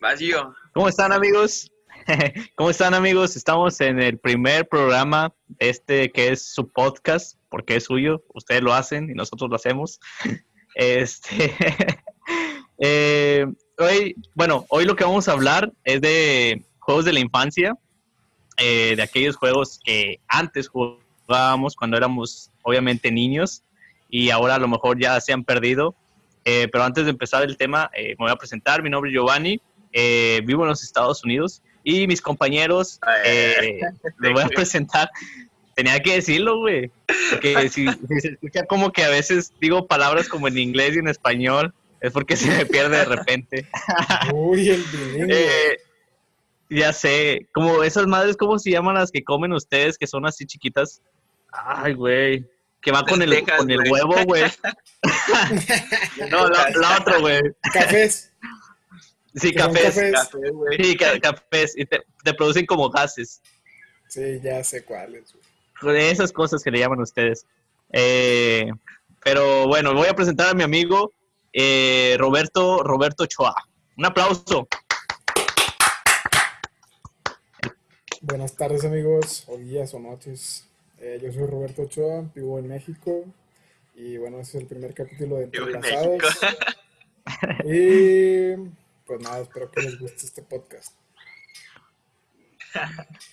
Vacío. ¿Cómo están amigos? ¿Cómo están amigos? Estamos en el primer programa este que es su podcast, porque es suyo, ustedes lo hacen y nosotros lo hacemos. Este, eh, hoy, bueno, hoy lo que vamos a hablar es de juegos de la infancia, eh, de aquellos juegos que antes jugábamos cuando éramos obviamente niños y ahora a lo mejor ya se han perdido. Eh, pero antes de empezar el tema, me voy a presentar. Mi nombre es Giovanni, vivo en los Estados Unidos y mis compañeros, eh, les voy a presentar. Tenía que decirlo, güey. Porque si, se escucha como que a veces digo palabras como en inglés y en español, es porque se me pierde de repente. Uy, el eh, Ya sé, como esas madres, ¿cómo se llaman las que comen ustedes, que son así chiquitas? Ay, güey. Que va con el, con el huevo, güey. no, la, la otra, güey. Cafés. Sí, cafés. sí, cafés. Y te, producen como gases. Sí, ya sé cuáles. Esas cosas que le llaman ustedes. Eh, pero bueno, voy a presentar a mi amigo eh, Roberto, Roberto Choa. Un aplauso. Buenas tardes amigos, o días o noches. Eh, yo soy Roberto Ochoa, vivo en México y bueno, este es el primer capítulo de Entrelazados. y pues nada, espero que les guste este podcast.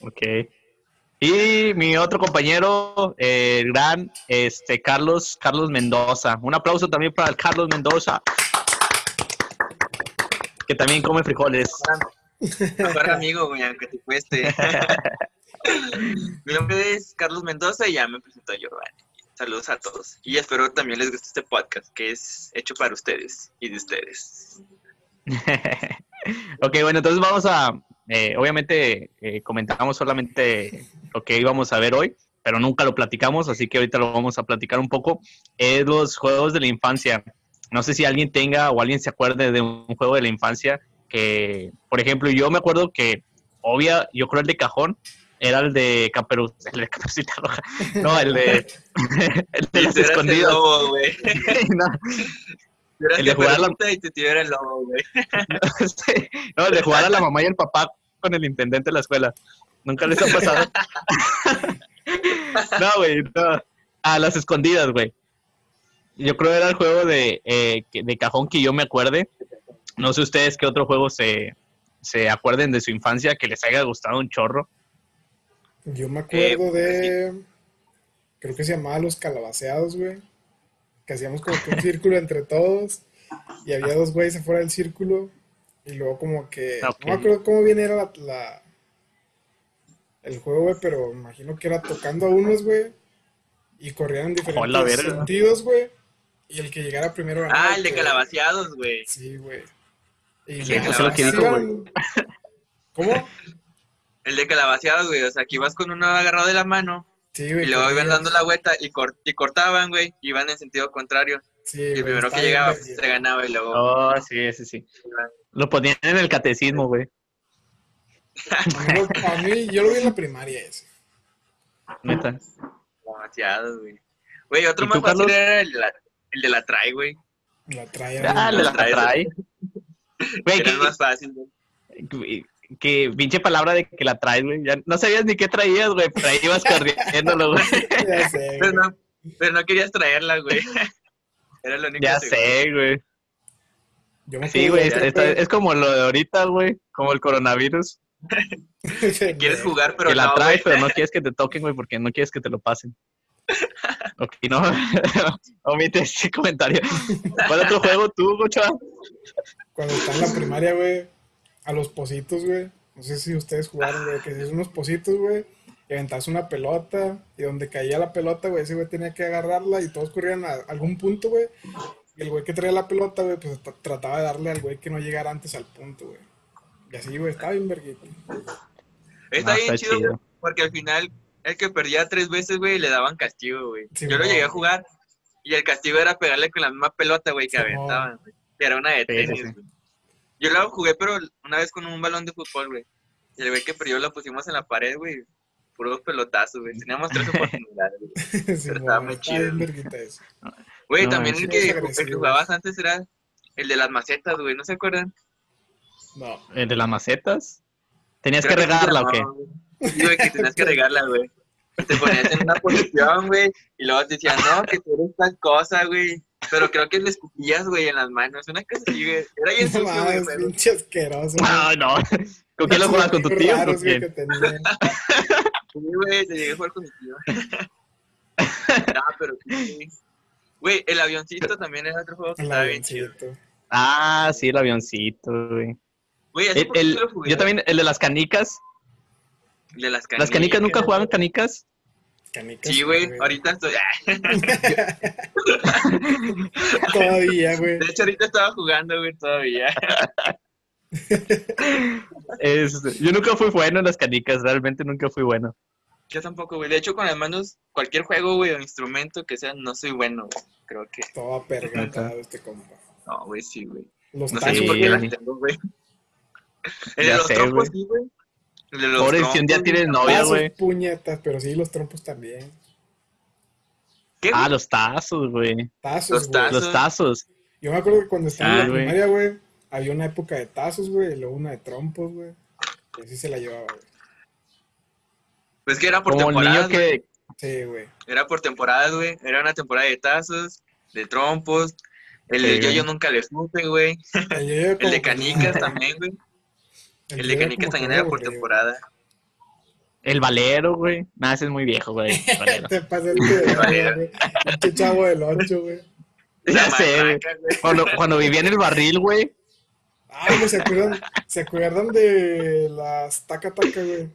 ok. Y mi otro compañero, el gran este, Carlos, Carlos Mendoza. Un aplauso también para el Carlos Mendoza. Que también come frijoles. Mejor amigo, güey, aunque te cueste. mi nombre es Carlos Mendoza y ya me presento a Giovanni. Saludos a todos. Y espero también les guste este podcast, que es hecho para ustedes y de ustedes. ok, bueno, entonces vamos a, eh, obviamente eh, comentamos solamente lo que íbamos a ver hoy, pero nunca lo platicamos, así que ahorita lo vamos a platicar un poco. Es los juegos de la infancia. No sé si alguien tenga o alguien se acuerde de un juego de la infancia que, por ejemplo, yo me acuerdo que, obvia, yo creo el de cajón, era el de Caperucita, el de Caperucita Roja. No, el de, el de los escondidos. El de jugar a la... y te el lobo, güey. no, el de jugar a la mamá y el papá con el intendente de la escuela. Nunca les ha pasado. no, güey, no. A las escondidas, güey. Yo creo que era el juego de, eh, de cajón que yo me acuerde. No sé ustedes qué otro juego se, se acuerden de su infancia que les haya gustado un chorro. Yo me acuerdo eh, de. Creo que se llamaba Los Calabaceados, güey que hacíamos como que un círculo entre todos y había dos güeyes afuera del círculo y luego como que no me acuerdo cómo bien era la, el juego, güey, pero me imagino que era tocando a unos, güey, y corrían en diferentes sentidos, güey, y el que llegara primero Ah, el de calabaceados, güey. Sí, güey. Y lo ¿Cómo? El de calabaceados, güey, o sea, aquí vas con uno agarrado de la mano y luego iban dando la vuelta y, y cortaban, güey, iban en sentido contrario. Sí, y el primero que llegaba pues, se ganaba y luego... Oh, sí, sí, sí. Lo ponían en el catecismo, güey. a mí, yo lo vi en la primaria ese. Neta. Demasiado, güey. Güey, otro más fácil era el de la, el de la trai, güey. La trai. Ah, el de la trai. Güey, era más fácil, güey que pinche palabra de que la traes, güey. Ya no sabías ni qué traías, güey, pero ahí ibas corriéndolo, güey. Ya sé, pero, no, pero no querías traerla, güey. Era lo único Ya sé, güey. Sí, güey, es, como lo de ahorita, güey, como el coronavirus. quieres jugar, pero que la traes, pero no quieres que te toquen, güey, porque no quieres que te lo pasen. ok, no, omite ese comentario. ¿Cuál otro juego tú, Gocha? Cuando está en la primaria, güey, a los positos, güey. No sé si ustedes jugaron, güey, que es unos positos, güey. Y aventas una pelota y donde caía la pelota, güey, ese güey tenía que agarrarla y todos corrían a algún punto, güey. Y el güey que traía la pelota, güey, pues trataba de darle al güey que no llegara antes al punto, güey. Y así, güey, estaba bien verguito. Está bien chido, porque al final el que perdía tres veces, güey, le daban castigo, güey. Yo lo llegué a jugar Y el castigo era pegarle con la misma pelota, güey, que Sí, aventaban, güey. Que era una de Sí, sí, tenis, sí. Yo la jugué, pero una vez con un balón de fútbol, güey. Y el güey que perdió lo pusimos en la pared, güey. Puro pelotazo, güey. Teníamos tres oportunidades, güey. Sí, estaba muy chido, güey. No, también el, que, el que jugabas antes era el de las macetas, güey. ¿No se acuerdan? No. ¿El de las macetas? ¿Tenías que regarla o qué? Sí, güey, que tenías que regarla, güey. Te ponías en una posición, güey, y luego te decían, no, que tú eres tal cosa, güey. Pero creo que le escupías, güey, en las manos. Una cosa así, güey. Era bien No sucio, güey, pero... pinche asqueroso. No, no. ¿Con quién lo jugabas? ¿Con tu tío? ¿Con güey, quién? Sí, güey, te llegué a jugar con mi tío. no, pero sí. Güey, el avioncito también era otro juego que El estaba bien chido. avioncito. Ah, sí, el avioncito, güey. Güey, El- el- lo jugué. yo también, el de las canicas. El De las canicas. ¿Las canicas nunca jugaban canicas? Canicas. Sí, güey, ahorita estoy... Todavía, güey. De hecho, ahorita estaba jugando, güey, todavía. Es- yo nunca fui bueno en las canicas, realmente nunca fui bueno. Yo tampoco, güey. De hecho, con las manos, cualquier juego, güey, o instrumento que sea, no soy bueno, güey. Creo que... Todo pergatado este compa. No, güey, sí, güey. Los No sé por Sí, qué güey. las tengo, güey. De Ya los trompos, sí, güey. El de los Pobre, si un día tienes güey. novia, Tazos, güey. puñetas, pero sí, los trompos también. ¿Qué, Ah, los tazos, güey. Tazos, Los güey. tazos. Los tazos. Yo me acuerdo que cuando estaba en Ah, la güey. primaria, güey, había una época de tazos, güey, y luego una de trompos, güey. Y así se la llevaba, güey. Pues que era por Como temporadas, niño güey. que... Sí, güey. Era por temporadas, güey. Era una temporada de tazos, de trompos. El Sí, de güey. yo nunca le supe, güey. El, yo-yo El de canicas también, güey. El de canicas que era por temporada. El valero, güey. Nada, ese es muy viejo, güey. el. Te de Valero. verga, güey. Pinche chavo del 8, güey. Ya sé, güey. Cuando, cuando vivía en el barril, güey. Ah, güey, ¿se acuerdan, ¿se acuerdan de las taca taca, güey?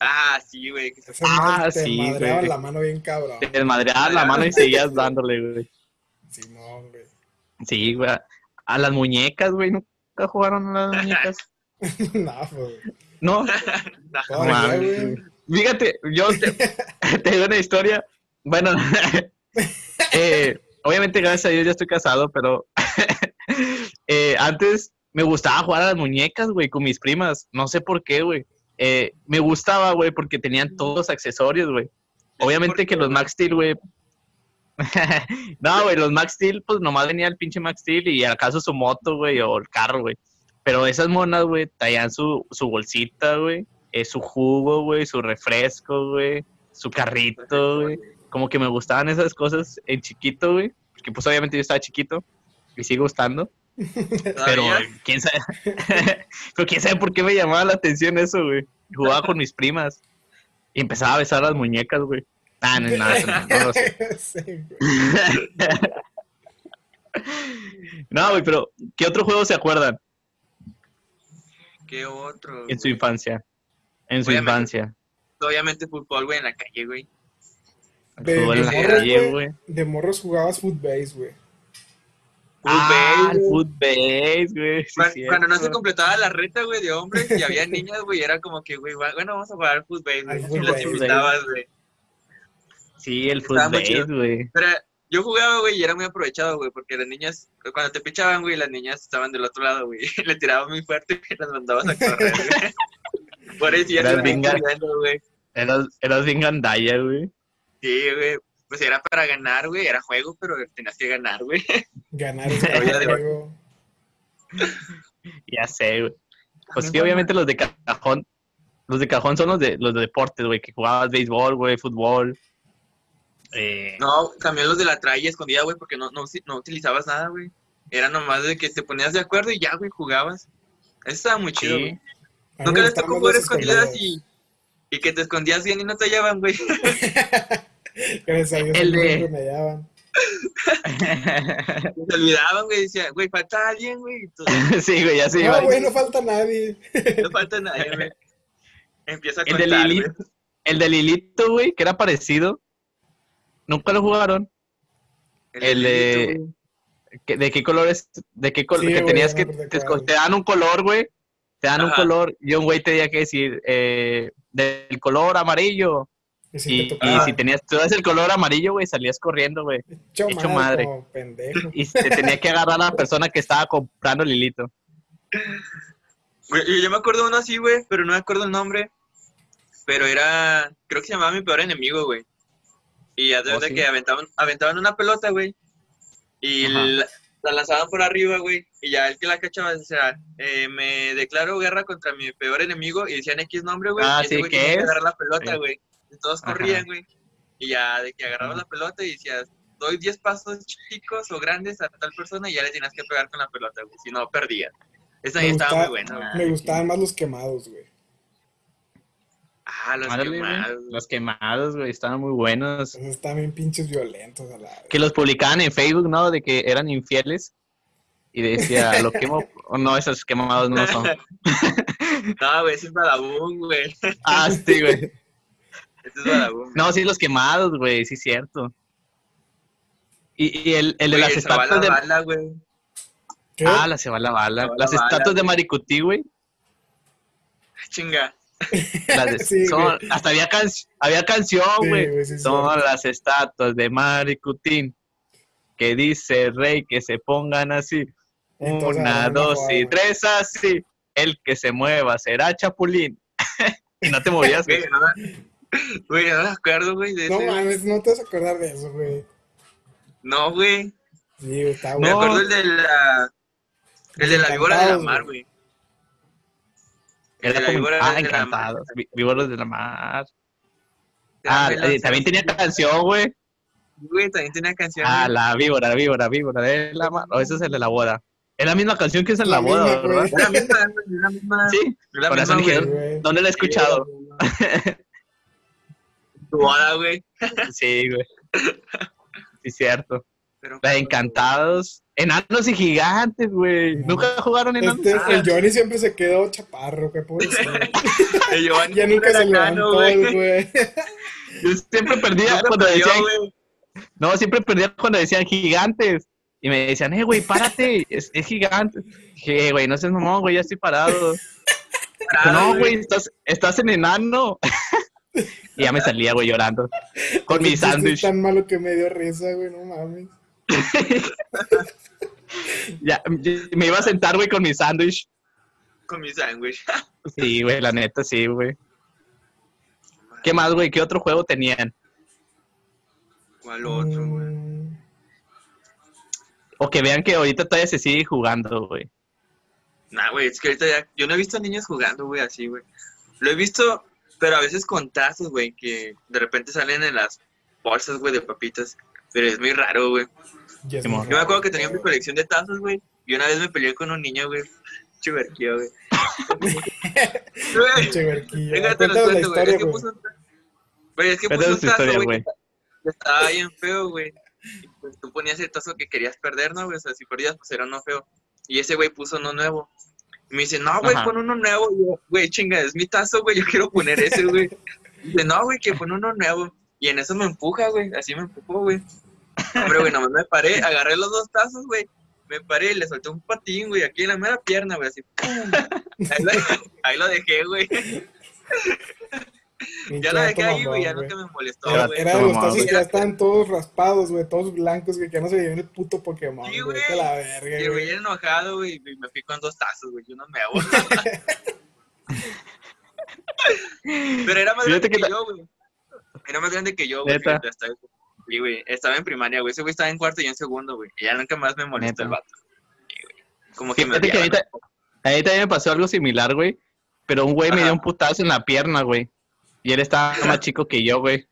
Ah, sí, güey. Ah, te sí, madreaban güey. la mano bien cabrón. Te desmadreabas la mano y seguías dándole, güey. Simón, güey. Sí, güey. A las muñecas, güey. ¿Nunca jugaron a las muñecas? no, pues. No. Fíjate, yo te, te digo una historia. Bueno, eh, obviamente, gracias a Dios, ya estoy casado, pero eh, antes me gustaba jugar a las muñecas, güey, con mis primas. No sé por qué, güey. Eh, me gustaba, güey, porque tenían todos los accesorios, güey. Obviamente que los Max Steel, güey. no, güey, los Max Steel, pues nomás venía el pinche Max Steel y acaso su moto, güey, o el carro, güey. Pero esas monas, güey, traían su, su bolsita, güey, eh, su jugo, güey, su refresco, güey, su carrito, güey. Como que me gustaban esas cosas en chiquito, güey. Porque pues obviamente yo estaba chiquito y sigue gustando. Pero quién sabe. pero quién sabe por qué me llamaba la atención eso, güey. Jugaba con mis primas y empezaba a besar las muñecas, güey. Ah, no, no, eso no, no lo sé. Sí, güey. No, güey, pero ¿qué otro juego se acuerdan ¿Qué otro? en su infancia? En su Obviamente. infancia. Obviamente fútbol, güey, en la calle, güey. De, Fútbol en la de calle, morros, güey. güey. De morros jugabas footbase, güey. Ah, footbase, güey. sí, Cuando, no se completaba la reta, güey, de hombres y había niñas, güey, era como que, güey, bueno, vamos a jugar fútbol, güey. Las invitabas, güey. Sí, el chido. güey. Pero yo jugaba, güey, y era muy aprovechado, güey, porque las niñas, cuando te pichaban, güey, las niñas estaban del otro lado, güey. Le tiraban muy fuerte y las mandabas a correr, güey. Por eso ya Eras se bien güey. Eras, eras bien gandalla, güey. Sí, güey. Pues era para ganar, güey. Era juego, pero tenías que ganar, güey. Ganar de- juego. Ya sé, güey. Pues sí, obviamente los de cajón, los de cajón son los de los de deportes, güey, que jugabas béisbol, güey, fútbol. Eh, No, también los de la traía escondida, güey, porque no, no, no utilizabas nada, güey. Era nomás de que te ponías de acuerdo y ya, güey, jugabas. Eso estaba muy chido, sí. güey. Mí Nunca les tocó las escondidas y, y que te escondías bien y no te hallaban, güey. Gracias a Dios, El de- me hallaban. Se olvidaban, güey. Decía, güey, falta alguien, güey. sí, güey, ya se No, iba. güey, no falta nadie. No falta nadie, güey. Empieza a El de contar, Lili. güey. El de Lilito, güey, que era parecido. Nunca lo jugaron. El de- Lilito, güey. ¿Qué- ¿De qué colores? ¿De qué color? Sí, que güey, tenías que. Te, te dan un color, güey. Te dan un color y un güey tenía que decir eh, del color amarillo. Y si Y, te y tocaba, si tenías, tú el color amarillo, güey, salías corriendo, güey. hecho hecho madre. Y se tenía que agarrar a la persona que estaba comprando el hilito. Yo, yo me acuerdo de uno así, güey, pero no me acuerdo el nombre. Pero era, creo que se llamaba mi peor enemigo, güey. Y ya de Oh, sí. que aventaban, aventaban una pelota, güey. Y la, la lanzaban por arriba, güey. Y ya el que la cachaba decía, eh, me declaro guerra contra mi peor enemigo. Y decían X nombre, güey. Ah, y ese sí, güey ¿qué tenía que es? agarrar la pelota, Sí. güey. Y todos Ajá. corrían, güey. Y ya de que agarrabas Ajá. la pelota y decías, doy 10 pasos chicos o grandes a tal persona y ya le tenías que pegar con la pelota, güey. Si no, perdías. Esa Me ahí estaba muy buena. Me gustaban más los quemados, güey. Ah, los güey. quemados. Los quemados, güey, estaban muy buenos. Esos están bien pinches violentos a la vez. Que los publicaban en Facebook, ¿no? De que eran infieles. Y decía, lo quemo. o no, esos quemados no son. No, güey, ese es Badabun, güey. Ah, sí, güey. Ese es Badabun. No, sí, los quemados, güey, sí, cierto. Y, y el, el de Güey, las estatuas la de. bala, güey. ¿Qué? Ah, la se va la bala. Se va la Las bala, estatuas de güey. Maricutí, güey. Chinga. Las de- Sí, son- hasta había, can- había canción, güey. güey, sí, sí. Son las estatuas de Maricutín. Que dice el rey que se pongan así. Entonces, Una, dos y tres así. El que se mueva será Chapulín. y no te movías, güey. Güey, no, me- me acuerdo, güey, de No ese. mames, no te vas a acordar de eso, güey. No, güey. Sí, está Me No. bueno. acuerdo el de la. El de la víbora de la mar, güey. Era como, víbora ah, de la mar. encantados. Víboras de la mar. Ah, eh, también tenía canción, güey. Güey, también tenía canción. Ah, güey. la víbora, víbora, víbora de la mar. O ese es el de la boda. Es la misma canción que es en la, La boda, ¿verdad? Es la misma, güey, es la misma. Sí, es la por misma, güey. ¿dónde la he escuchado? Tu boda, güey. Sí, güey. Sí, cierto. Pero- La de Encantados. Enanos y gigantes, güey. ¿Nunca jugaron enanos? Este, Ah. el Johnny siempre se quedó chaparro, qué pobrecito. El Giovanni ya nunca se levantó güey. Yo siempre perdía cuando perdió, decían. No, siempre perdía cuando decían gigantes. Y me decían, eh, güey, párate, es, es gigante. Dije, "Eh, güey, no seas mamón, güey, ya estoy parado. Parado, no, güey, estás, estás en enano. y ya me salía, güey, llorando. Con mi sándwich. tan malo que me dio risa, güey, no mames. Ya, me iba a sentar, güey, con mi sándwich. Con mi sándwich. Sí, güey, la neta, sí, güey. ¿Qué más, güey? ¿Qué otro juego tenían? ¿Cuál otro, güey? O que vean que ahorita todavía se sigue jugando, güey. Nah, güey, es que ahorita ya. Yo no he visto niños jugando, güey, así, güey. Lo he visto, pero a veces con tazos, güey, que de repente salen en las bolsas, güey, de papitas. Pero es muy raro, güey. Yo me acuerdo que tenía mi colección de tazos, güey. Y una vez me peleé con un niño, güey. Chiverquío, güey. Lo Cuéntanos la cuento, güey. Es historia, que güey. puso un Güey, es que puso un tazo, güey. Estaba bien feo, güey. Y, Pues tú ponías el tazo que querías perder, ¿no, güey? O sea, si perdías, pues era uno feo. Y ese güey puso uno nuevo. Y me dice, no, güey, pon uno nuevo. Y yo, güey, chinga, es mi tazo, güey, yo quiero poner ese, güey. Dice, no, güey, que pon uno nuevo. Y en eso me empuja, güey, así me empujó, güey. Hombre, güey, nomás me paré, agarré los dos tazos, güey. Me paré y le solté un patín, güey, aquí en la mera pierna, güey, así. ¡pum! Ahí lo, ahí lo dejé, güey. Ya lo dejé ahí, güey, ya mamón, nunca me molestó, Era, güey. era de los tazos que ya estaban todos raspados, güey, todos blancos, güey, que ya no se veían el puto Pokémon, Sí, güey. la Y verga, el güey güey. era enojado, güey, y me fui con dos tazos, güey, yo no me hago. Pero era más grande que yo, güey. Era más grande que yo, güey. Hasta eso. Sí, güey. Estaba en primaria, güey. Ese güey estaba en cuarto y yo en segundo, güey. Y ya nunca más me molestó ¿Neta? el vato. Sí. Como que me Fíjate que odiaba, ahorita, a mí también me pasó algo similar, güey. Pero un güey me dio un putazo en la pierna, güey. Y él estaba más chico que yo, güey.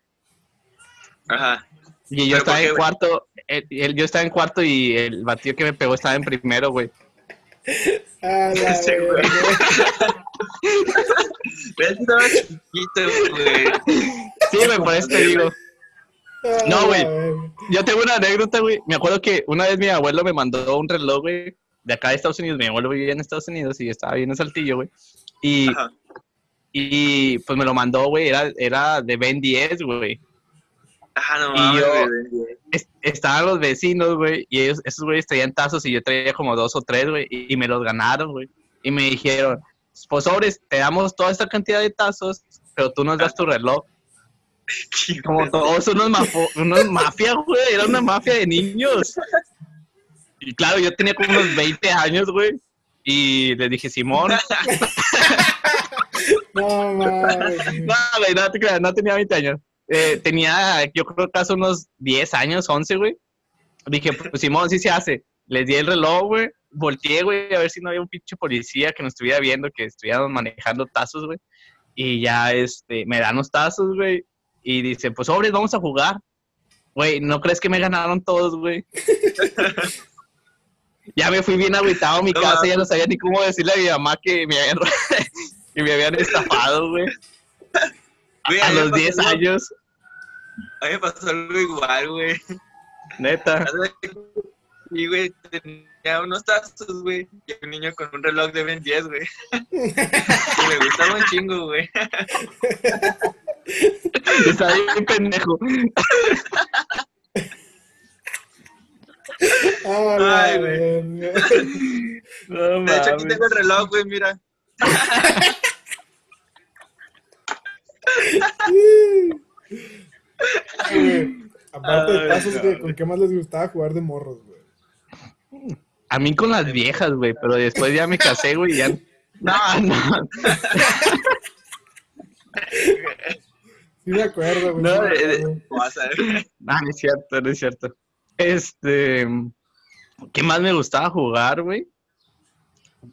Ajá. Y yo ¿Pero estaba qué, cuarto, él- él- yo estaba en cuarto y el batido que me pegó estaba en primero, güey. Ah, güey. estaba chiquito, güey. Sí, güey, por eso te digo. No, güey. Yo tengo una anécdota, güey. Me acuerdo que una vez mi abuelo me mandó un reloj, güey, de acá de Estados Unidos. Mi abuelo vivía en Estados Unidos y estaba bien en Saltillo, güey. Y, Ajá. y pues me lo mandó, güey. Era, era de Ben 10, güey. Ajá, no Y yo- es- estaban los vecinos, güey, y ellos, esos güeyes traían tazos y yo traía como dos o tres, güey, y, y me los ganaron, güey. Y me dijeron, pues sobres, te damos toda esta cantidad de tazos, pero tú nos das tu reloj. Como todos unos, mafo- unos mafia, güey. Era una mafia de niños. Y claro, yo tenía como unos 20 años, güey. Y le dije, Simón. No. No, güey, no te creas, no tenía 20 años. Eh, tenía, yo creo que hace unos 10 años, 11, güey. Dije, pues Simón, sí se hace. Les di el reloj, güey. Volteé, güey, a ver si no había un pinche policía que nos estuviera viendo, que estuviéramos manejando tazos, güey. Y ya, este, me dan los tazos, güey. Y dice, pues, sobres, vamos a jugar. Güey, ¿no crees que me ganaron todos, güey? ya me fui bien agüitado a mi No casa, ya no sabía ni cómo decirle a mi mamá que me habían, que me habían estafado, güey. Güey, A los pasó 10 algo- años, A mí me pasó algo igual, güey. neta. Y, güey, tenía unos tazos, güey. Y un niño con un reloj de Ben 10, güey. y me gustaba un chingo, güey. Está bien pendejo. Ah, Ay, güey. No De hecho, aquí tengo el reloj, güey, mira. Aparte de Ay, no, güey, güey. ¿con qué más les gustaba jugar de morros, güey? A mí con las viejas, güey, pero después ya me casé, güey, y ya. No, no. Sí me acuerdo, güey. No, eh. No, no es cierto, no es cierto. Este. ¿Qué más me gustaba jugar, güey? Mí me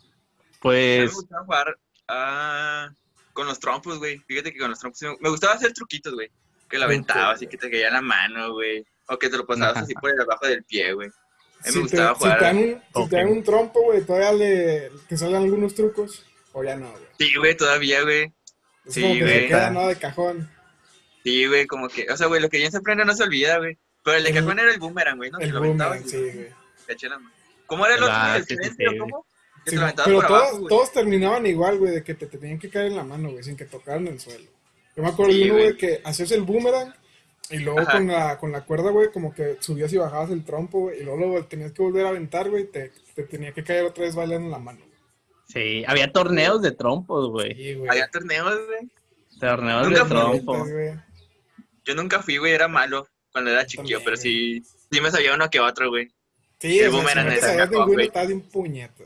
Pues. gustaba jugar ah, con los trompos, güey. Fíjate que con los trompos me, gustaba hacer truquitos, güey. Que lo aventabas y que te caía en la mano, güey. O que te lo pasabas Ajá. así por debajo del pie, güey. A mí Si me te, gustaba si jugar. te dan un, si te dan un trompo, güey, todavía le, te salen algunos trucos. O ya no, güey. Sí, güey, todavía, güey. Es Sí, como que se queda, ¿no? De cajón. Sí, güey, como que. O sea, güey, lo que bien se aprende no se olvida, güey. Pero el de cajón era el boomerang, güey, ¿no? Que El boomerang, y sí, güey. ¿Cómo era el otro, Ah, sí, sí, sí. cómo? Que Sí, pero todos, abajo, todos terminaban igual, güey, de que te, te tenían que caer en la mano, güey, sin que tocaran el suelo. Yo me acuerdo Sí, de uno, güey. que hacías el boomerang y luego Ajá. con la, con la cuerda, güey, como que subías y bajabas el trompo, güey, y luego lo tenías que volver a aventar, güey, te, te tenía que caer otra vez bailando en la mano. güey. Sí, había torneos de trompos, güey. Sí, güey. Había torneos, güey. Torneos Nunca de fui, trompo. Neta, güey. Yo nunca fui, güey, era malo cuando era chiquillo, También, pero sí, sí me sabía uno que otro, güey. Sí, El boomerang si no te güey. estabas bien puñeta.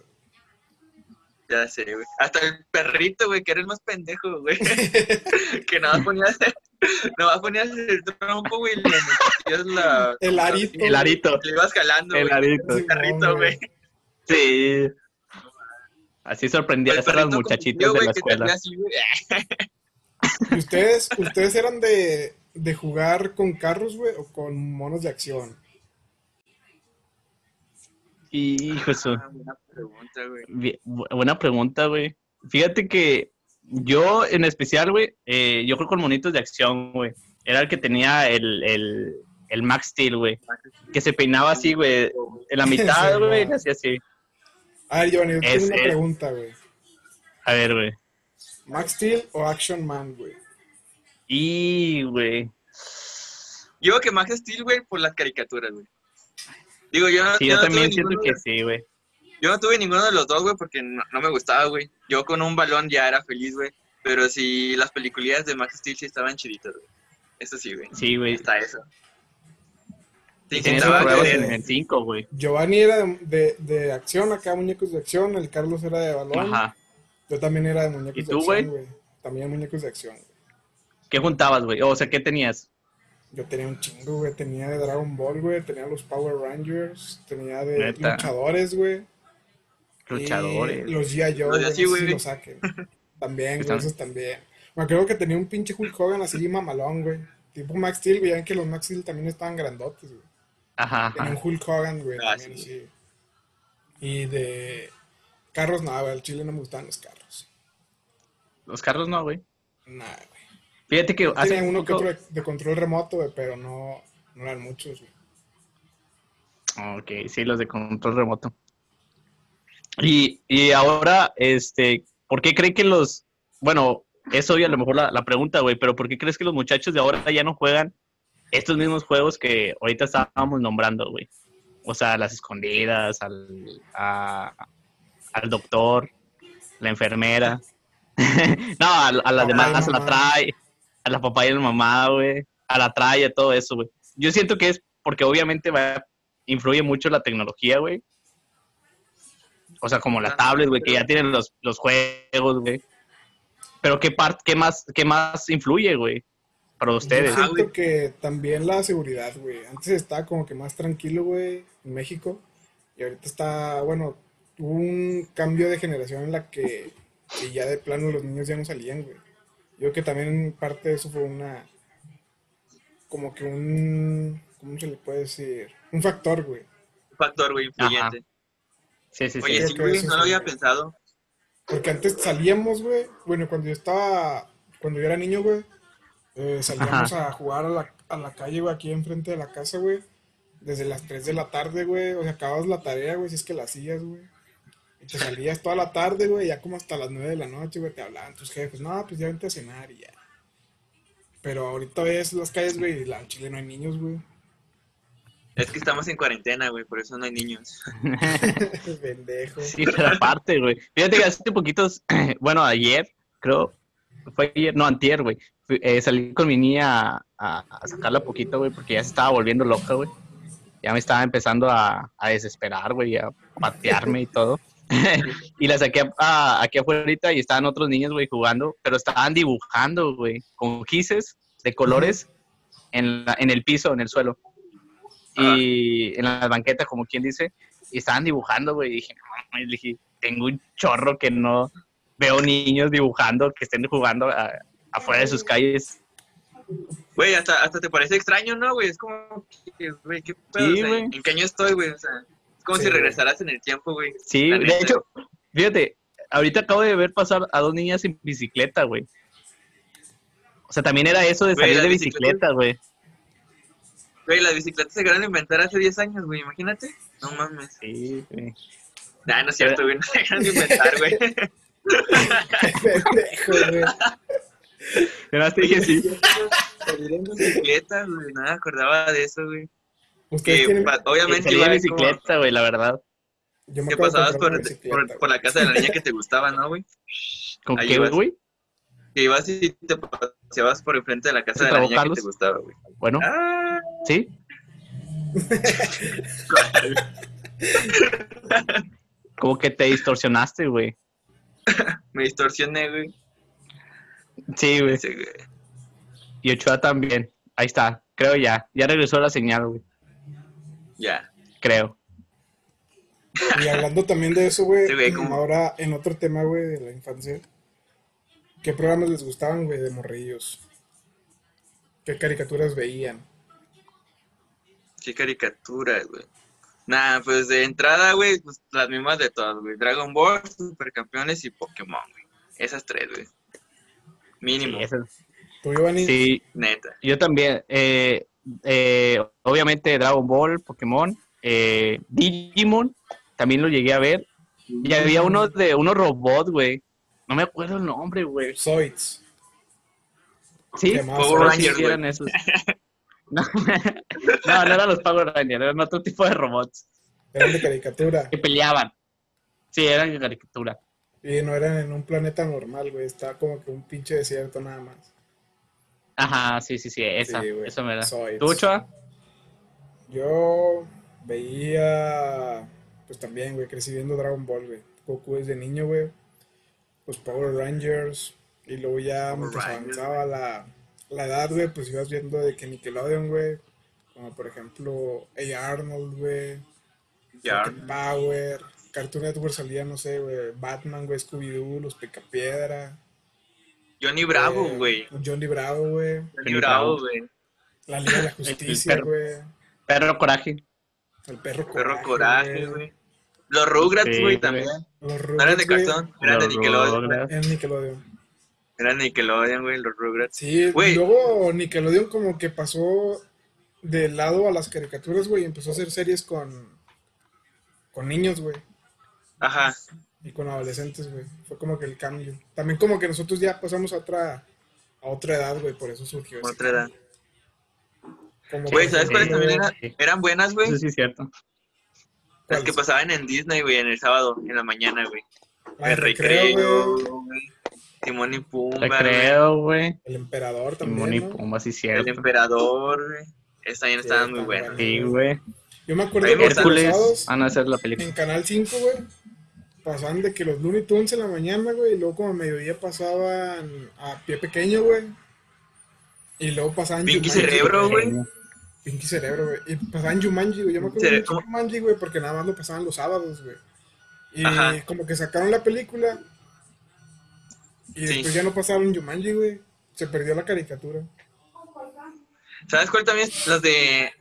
Ya sé, güey. Hasta el perrito, güey, que era el más pendejo, güey. que nada más ponías, nada más ponías el trompo, güey, le metías la... El arito. El arito. Le ibas jalando, El güey. arito. El perrito, güey. Sí. Así sorprendías El a muchachitas consiguió, de güey, la escuela. así, güey. ¿Y ustedes, ustedes eran de, de jugar con carros, güey, o con monos de acción? Hijo de su- Ah, buena pregunta, güey. Bien, buena pregunta, güey. Fíjate que yo en especial, güey, eh, yo creo con monitos de acción, güey. Era el que tenía el, el, el Max Steel, güey. Que se peinaba así, güey. En la mitad, Sí, güey, le hacía así. A ver, Giovanni, yo tengo Es- una es- pregunta, güey. A ver, güey. ¿Max Steel o Action Man, güey? Y, güey. Yo que Max Steel, güey, por las caricaturas, güey. Digo, yo, no- Sí, yo yo no también tuve siento ninguno que de- sí, güey. Yo no tuve ninguno de los dos, güey, porque no, no me gustaba, güey. Yo con un balón ya era feliz, güey. Pero sí, las películas de Max Steel sí estaban chiditas, güey. Eso sí, güey. Sí, güey. Está eso. Sí, en el 5, güey. Giovanni era de, de, de acción, acá muñecos de acción, el Carlos era de balón. Ajá. Yo también era de muñecos ¿Y de tú, acción, güey? güey. También muñecos de acción. ¿Qué juntabas, güey? O sea, ¿qué tenías? Yo tenía un chingo, güey. Tenía de Dragon Ball, güey. Tenía los Power Rangers. Tenía de Neta. luchadores, güey. Luchadores. Y los G.I. Joe, de güey. si saquen. También, güey. Esos también. Me acuerdo que tenía un pinche Hulk Hogan así mamalón, güey. Tipo Max Steel, güey. Ya ven que los Max Steel también estaban grandotes, güey. Ajá, Tenía un. Hulk Hogan, güey. Ah, también sí. así. Y de carros, nada, güey. Al chile no me gustaban los carros. Los carros no, güey. Nada, güey. Fíjate que hace uno que otro de, control remoto, güey, pero no, no eran muchos, güey. Ok, sí, los de control remoto. Y, y ahora, este, ¿por qué creen que los, bueno, es obvio a lo mejor la, la pregunta, güey, pero ¿por qué crees que los muchachos de ahora ya no juegan estos mismos juegos que ahorita estábamos nombrando, güey? O sea, las escondidas, al, a- al doctor, la enfermera. no, a, a las Ay, demás a la trae, a la papá y a la mamá, güey, a la tralla, todo eso, güey. Yo siento que es porque obviamente va, influye mucho la tecnología, güey. O sea, como la tablet, güey, que ya tienen los, los juegos, güey. Pero ¿qué, part, qué, más, ¿qué más influye, güey? Para ustedes. Yo siento que también la seguridad, güey. Antes estaba como que más tranquilo, güey, en México. Y ahorita está, bueno, hubo un cambio de generación en la que, que ya de plano los niños ya no salían, güey. Yo creo que también parte de eso fue una, como que un, ¿cómo se le puede decir? Un factor, güey. Un factor, güey, influyente. Sí, sí, sí. Oye, sí, que güey, no lo había güey. pensado. Porque antes salíamos, güey. Bueno, cuando yo estaba, cuando yo era niño, güey, eh, salíamos a jugar a la, a la calle, güey, aquí enfrente de la casa, güey. Desde las 3 de la tarde, güey. O sea, acababas la tarea, güey, si es que la hacías, güey. Te salías toda la tarde, güey, ya como hasta las 9 de la noche, güey, te hablaban tus jefes. No, pues ya vente a cenar y ya. Pero ahorita ves las calles, güey, y la Chile no hay niños, güey. Es que estamos en cuarentena, güey, por eso no hay niños. Pendejo. Sí, pero aparte, güey. Fíjate que hace poquitos, bueno, ayer, creo, fue ayer, no, antier, güey. Eh, salí con mi niña a, a- a sacarla poquito, güey, porque ya se estaba volviendo loca, güey. Ya me estaba empezando a, a desesperar, güey, a patearme y todo. y la saqué a- aquí afuera y estaban otros niños, güey, jugando, pero estaban dibujando, güey, con gises de colores en, la- en el piso, en el suelo. Y en las banquetas, como quien dice, y estaban dibujando, güey. Y dije, no, mames", dije, tengo un chorro que no veo niños dibujando, que estén jugando a- afuera de sus calles. Güey, hasta, hasta te parece extraño, ¿no, güey? Es como, güey, ¿qué pedo? Sí, O sea, güey. ¿En qué año estoy, güey? O sea, es como Sí, si regresaras en el tiempo, güey. Sí, de hecho, fíjate, ahorita acabo de ver pasar a dos niñas en bicicleta, güey. O sea, también era eso de salir de bicicleta- bicicleta, güey. Güey, las bicicletas se acabaron de inventar hace 10 años, güey, imagínate. No mames. Sí, güey. Nah, no es cierto, güey, no se de inventar, güey. Pendejo, güey. Nada más te dije sí. Salir en bicicleta, güey, me acordaba de eso, güey. Ustedes Que tienen... obviamente iba bicicleta, güey, la verdad. Yo me que pasabas por, la casa de la niña que te gustaba, ¿no, güey? ¿Con Ahí qué, güey? Que ibas y te paseabas por enfrente de la casa ¿Se de la niña que te gustaba, güey. Bueno, Ah, sí. Como que te distorsionaste, güey. me distorsioné, güey. Sí, güey. Sí, güey. Y Ochoa también. Ahí está. Creo ya. Ya regresó la señal, güey. Ya. Creo. Y hablando también de eso, güey, Sí, como- ahora en otro tema, güey, de la infancia. ¿Qué programas les gustaban, güey, de morrillos? ¿Qué caricaturas veían? Qué caricaturas, güey. Nah, pues de entrada, güey, pues las mismas de todas, güey. Dragon Ball, Supercampeones y Pokémon, güey. Esas tres, güey. Mínimo, Sí, eso- ¿Tú, Giovanni? sí, neta. yo también. Eh, eh, obviamente Dragon Ball, Pokémon, eh, Digimon, también lo llegué a ver. Y había uno de unos robots, güey. No me acuerdo el nombre, güey. Zoids. Sí, ¿Qué más? pero Power Rangers, eran esos. No, no, no eran los Power Rangers, eran otro tipo de robots Eran de caricatura. que peleaban. Sí, eran de caricatura. Y no eran en un planeta normal, güey. Estaba como que un pinche desierto nada más. Ajá, sí, sí, sí, esa, Sí, güey. eso me da. Zoids. ¿Tú, Ochoa? Yo veía, pues también, güey, crecí viendo Dragon Ball, güey. Goku desde niño, güey. Los Power Rangers. Y luego ya mientras avanzaba la, la edad, güey, pues ibas viendo de que Nickelodeon, güey. Como por ejemplo, A. Arnold, güey. Power. Cartoon Network salía, no sé, güey. Batman, güey, Scooby-Doo, Los Picapiedra. Johnny Bravo, eh, güey. Johnny Bravo, güey. Johnny Bravo, güey. La Liga de la Justicia, perro. güey. Perro Coraje. El perro coraje. Perro Coraje, güey. Los Rugrats, güey, también. Los No eran de cartón, eran de Nickelodeon. En Nickelodeon. Eran de Nickelodeon, güey, los Rugrats. Sí, Güey. luego Nickelodeon como que pasó de lado a las caricaturas, güey, y empezó a hacer series con, con niños, güey, Ajá. Y con adolescentes, güey. Fue como que el cambio. También como que nosotros ya pasamos a otra, a otra edad, güey, por eso surgió ese Otra edad. Güey, ¿sabes cuáles también eran, buenas, güey? Eso sí es cierto. Las que pasaban en Disney, güey, en el sábado, en la mañana, güey. Ah, El recreo, recreo, güey. Timón y Pumba, Te güey. El emperador también. Timón y ¿no? Pumba, sí, El cierto. Emperador, güey. Esas también Sí, estaban muy buenas. Sí, güey. Yo me acuerdo que los Hércules. sábados Van a hacer la película. en Canal 5, güey, pasaban de que los Looney Tunes en la mañana, güey, y luego como a mediodía pasaban a pie pequeño, güey. Y luego pasaban Pinky Jumanji, Cerebro, güey. Pinky Cerebro, güey. Y pasaban Jumanji, güey. Yo me acuerdo de Jumanji, güey, porque nada más lo pasaban los sábados, güey. Y Ajá. como que sacaron la película. Y Sí. después ya no pasaron Jumanji, güey. Se perdió la caricatura. ¿Sabes cuál también? Los de.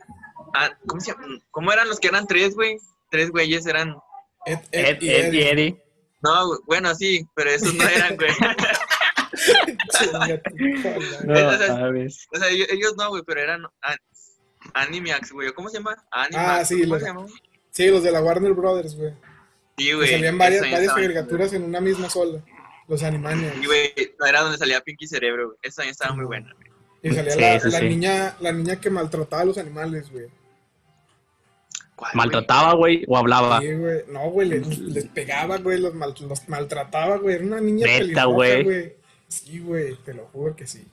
ah, ¿Cómo se? ¿Cómo eran los que eran tres, güey? Tres güeyes eran. Ed, Ed, y Ed y Eddie. Eddie. No, bueno, sí, pero esos no eran, güey. No. Entonces- sabes. O sea, ellos, ellos no, güey, pero eran an- Animax, güey. ¿Cómo se llama? Animax. Ah, sí, ¿Cómo los- se llama? Sí, los de la Warner Brothers, güey. Sí, güey. salían varias, varias caricaturas en una misma sola. Los Animaniacs. estaban- Sí, güey, no era donde salía Pinky Cerebro, güey. Esa también estaba muy buena, güey. Y salía Sí, la, sí, la sí. niña, la niña que maltrataba a los animales, güey. ¿Maltrataba, güey, o hablaba? Sí, güey. No, güey, les, les pegaba, güey, los, mal- los maltrataba, güey. Era una niña Neta, pelirroja, güey. Sí, güey, te lo juro que sí.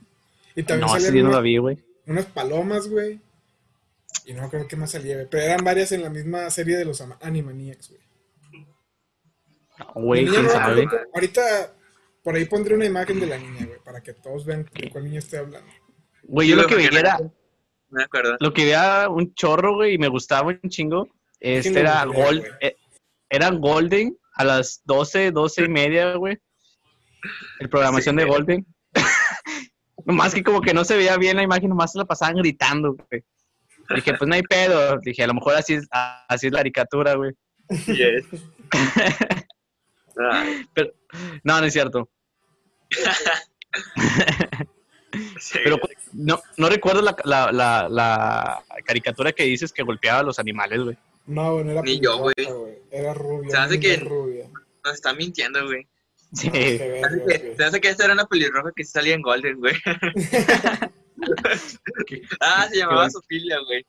Y también No, sí, salían no una- la vi, güey. unas palomas, güey. Y no creo que más salía, güey. Pero eran varias en la misma serie de los Animaniacs, güey. No, Güey, quién no sabe. Ahorita por ahí pondré una imagen de la niña, güey, para que todos vean de cuál niña estoy hablando. Güey, yo lo que veía era, me acuerdo. lo que veía un chorro, güey, y me gustaba un chingo. Este era Gold, güey. eh, eran Golden a las 12, 12 y media, güey. El programación Sí, de. Golden. nomás que como que no se veía bien la imagen, nomás se la pasaban gritando, güey. Dije, pues no hay pedo. Dije, a lo mejor así es, así es la caricatura, güey. Sí, es. Ay, No, no es cierto. sí, Pero no, no recuerdo la, la, la, la caricatura que dices que golpeaba a los animales, güey. No, güey, no era Ni yo, pelirroja, Era rubia. Se hace que- rubia. nos está mintiendo, güey. Sí. No, qué Se hace que, güey. se hace que esta era una pelirroja que sí salía en Golden, güey. ah, se llamaba. Sofilia, güey.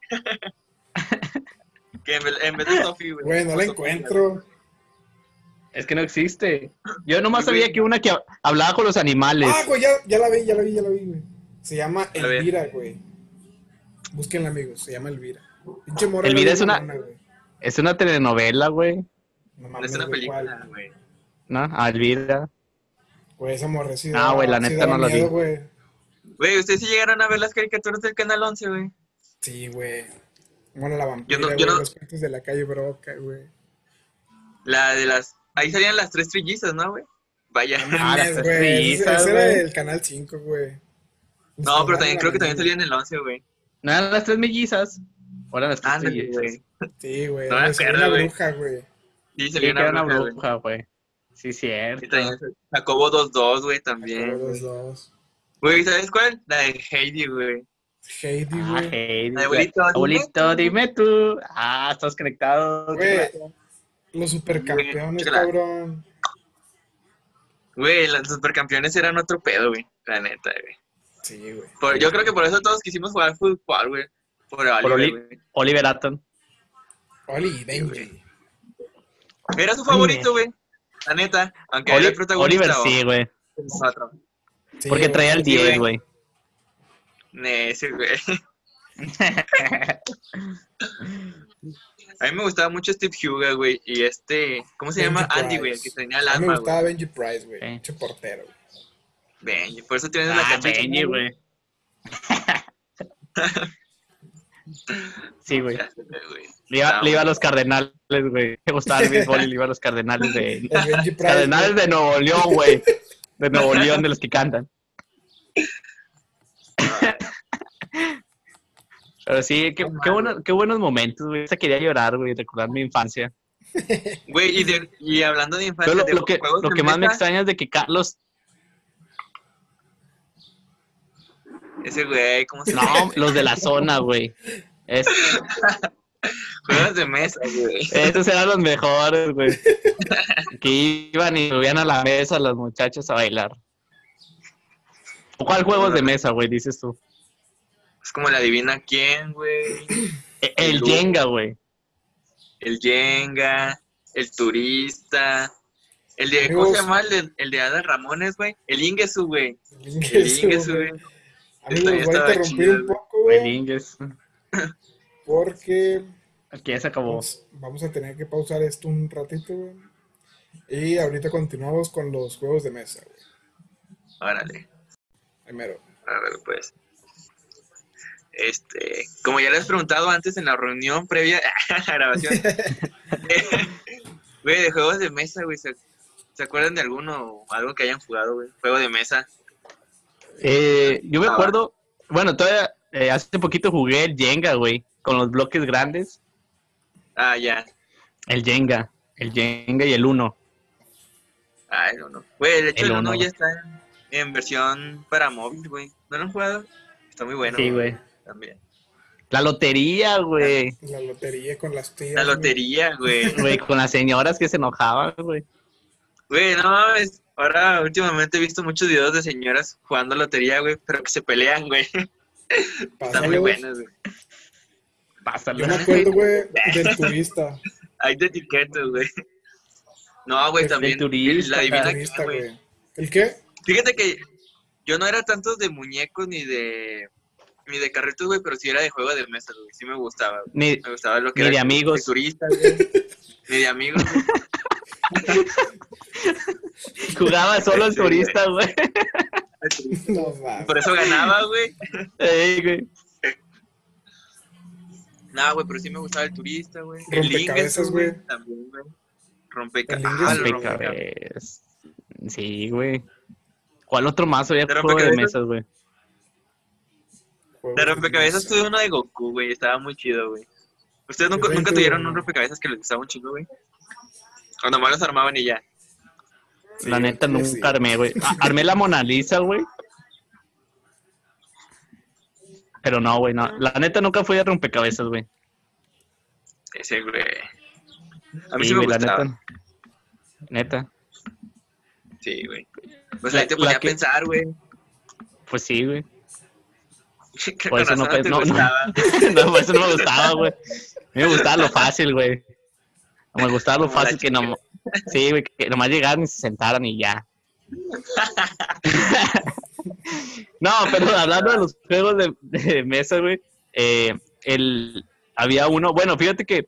que en vez, de Sofi, güey. Güey, no la encuentro. Es que no existe. Yo nomás Sí, güey. sabía que una que hablaba con los animales. Ah, güey, ya, ya la vi, ya la vi, ya la vi, güey. Se llama. Elvira, güey. Búsquenla, amigos, se llama Elvira. Pinche morra Elvira es una- güey. Es una telenovela, güey. No Es mames, una güey, película, güey. ¿No? Alvida. Güey, esa morra sí Ah, güey, la sí neta no la vi. güey. Güey, ¿ustedes sí llegaron a ver las caricaturas del Canal 11, güey? Sí, güey. Bueno, la vampira, Yo no- güey, yo no- los cuentos de la calle Broca, güey. La de las... Ahí salían las tres trillizas, ¿no, güey? Vaya. No Ah, las mames, güey. Ese, era el canal 5, güey. No, pero también creo que también salían en el 11, güey. No eran las tres mellizas. O eran las tres Ándale, mellizas. güey. Sí, güey. No me acuerdo, una güey. bruja, güey. Sí, Sí, salía era una una bruja, güey. bruja, güey. Sí, Y cierto. también Jacobo 2-2, güey, también. Los dos. Güey, ¿sabes cuál? La de Heidi, güey. Heidi, Ah, güey. Heidi, Ay, güey. abuelito, dime Abuelito, tú. dime tú. Ah, estás conectado. Güey, los supercampeones, Güey, cabrón. Güey, los supercampeones eran otro pedo, güey. La neta, güey. Sí, güey. Por- yo creo que por eso todos quisimos jugar fútbol, güey. Por Por Oliver, Oli- güey. Oliver Atom. Oli Benji. Era su favorito, güey. La neta. Aunque era Oli- el protagonista. Oliver o- sí, güey. Sí, Porque güey. traía el sí, 10, güey. güey. Ne, ese, güey. A mí me gustaba mucho Steve Huga, güey. Y este. ¿Cómo se Benji llama? Andy, güey. El Price. que tenía el A mí me alma, gustaba güey. Benji Price, güey. Pinche portero, güey. Benji. Por eso tienes la Ah, cachita. Benji, güey. Sí, güey. Le iba, le iba a los cardenales, güey. Me gustaba el béisbol y le iba a los cardenales de... Price. Cardenales güey. de Nuevo León, güey. De Nuevo León, de los que cantan. Pero sí, qué, qué, bueno- qué buenos momentos, güey. Hasta quería llorar, güey, recordar mi infancia. Güey, y, de- y hablando de infancia, Pero lo, de lo que, lo que más me extraña es de que Carlos... Ese güey, ¿cómo se No, llama? los de la zona, güey. Es, Juegos de mesa, güey. esos eran los mejores, güey. Que iban y subían a la mesa las muchachas a bailar. ¿Cuál juegos de mesa, güey, dices tú? Es como la adivina quién, güey. E- El Jenga, güey. El Jenga, el turista. El de, ¿cómo se llama? El de, el de Ada Ramones, güey. El Ingesu, güey. El Ingesu, güey. Amigos, voy a interrumpir chido, un poco, güey. El Ingesu. Porque... Aquí ya se acabó. Vamos, vamos, a tener que pausar esto un ratito, güey. Y ahorita continuamos con los juegos de mesa, güey. Órale. Primero. Órale, pues. Este, como ya les he preguntado antes en la reunión previa a la grabación, güey, de juegos de mesa, güey, ¿se, acuerdan de alguno o algo que hayan jugado, güey? Juego de mesa. Eh, yo me ah, acuerdo, bueno, todavía eh, hace poquito jugué el Jenga, güey, con los bloques grandes. Ah, ya. El Jenga, el Jenga y el Uno. Ah, el Uno. Güey, de hecho el, Uno ya está en, versión para móvil, güey. ¿No lo han jugado? Está muy bueno. Sí, güey también. La lotería, güey. La lotería con las tías. La lotería, güey. Güey, con las señoras que se enojaban, güey. Güey, no mames. Ahora, últimamente he visto muchos videos de señoras jugando lotería, güey, pero que se pelean, güey. Están muy buenos, güey. Pásalo. Yo me acuerdo, güey, del turista. Hay de etiquetas, güey. No, güey, también. Turista, la divina güey. ¿El qué? Fíjate que yo no era tanto de muñecos ni de ni de carritos, güey, pero sí era de juego de mesa, güey. Sí me gustaba. Ni, me gustaba lo que ni era de amigos. De turistas, güey. ni de amigos. Jugaba solo el turista, güey. No, Por eso ganaba, güey. Ey, güey. No, güey, pero sí me gustaba el turista, güey. El Rompecabezas, güey. También, güey. Rompecabezas. Rompecabezas. Sí, güey. ¿Cuál otro más había juego de mesas, güey? De rompecabezas tuve uno de Goku, güey. Estaba muy chido, güey. ¿Ustedes nunca, nunca tuvieron un rompecabezas que les gustaba un chingo, güey? O nomás los armaban y ya. la neta nunca armé, güey. Armé la Mona Lisa, güey. Pero no, güey, no. La neta nunca fui a rompecabezas, güey. Ese, güey. A mí sí, me gustaba. La neta. Neta. Sí, güey. Pues ahí te ponía a pensar, güey. Pues sí, güey. Por eso no, no, no, no, por eso no me gustaba, güey. A mí me gustaba lo fácil, güey. me gustaba lo fácil que no. Sí, güey, que nomás llegaran y se sentaran y ya. no, pero hablando de los juegos de, mesa, güey, eh, el, había uno, bueno, fíjate que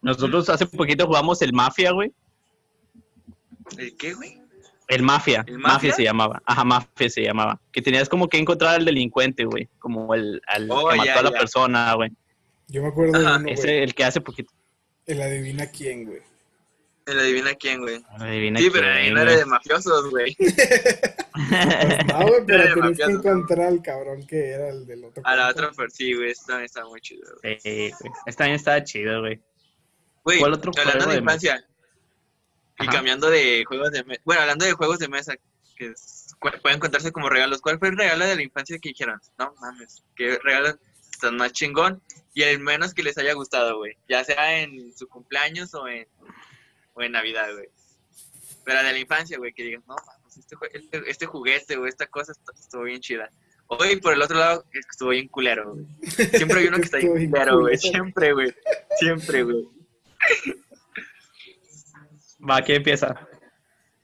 nosotros hace poquito jugamos el Mafia, güey. ¿El qué, güey? El Mafia, Mafia? se llamaba. Ajá, Mafia se llamaba. Que tenías como que encontrar al delincuente, güey. Como el al oh, que mató a la persona, güey. Yo me acuerdo de uno, Ese, el que hace poquito. El adivina quién, güey. El adivina quién, güey. Adivina sí, pero ahí no era de mafiosos, güey. pues no, güey, pero tenías que encontrar al cabrón que era el del otro. A la otra, pero sí, güey, esto también estaba muy chido, güey. Sí, güey. Esta también estaba chido, güey. Güey, ¿Cuál otro hablando de infancia, y cambiando de juegos de mesa, bueno, hablando de juegos de mesa que pueden contarse como regalos, ¿cuál fue el regalo de la infancia que dijeron? No mames, qué regalo tan más chingón y el menos que les haya gustado, güey, ya sea en su cumpleaños o en, o en Navidad, güey. Pero de la infancia, güey, que digan, no mames, este, este, este, juguete o esta cosa estuvo bien chida. Hoy, por el otro lado, es que estuvo bien culero, güey. Siempre hay uno que está bien culero, güey. Siempre, güey. Siempre, güey. Va, ¿quién empieza?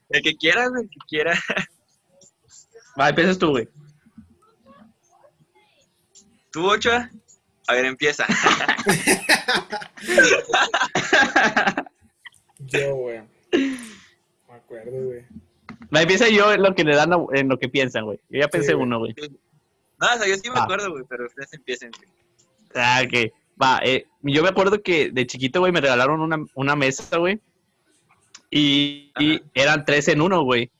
El que quiera, güey, el que quiera. Va, empiezas tú, güey. ¿Tú, Ochoa? A ver, empieza. yo, güey. Me acuerdo, güey. Va, empieza yo en lo que le dan, en lo que piensan, güey. Yo ya pensé uno, güey. No, o sea, yo sí me acuerdo, güey, pero ustedes empiecen, güey. Ah, ok. Va, eh, yo me acuerdo que de chiquito, güey, me regalaron una, una mesa, güey, y, eran tres en uno, güey.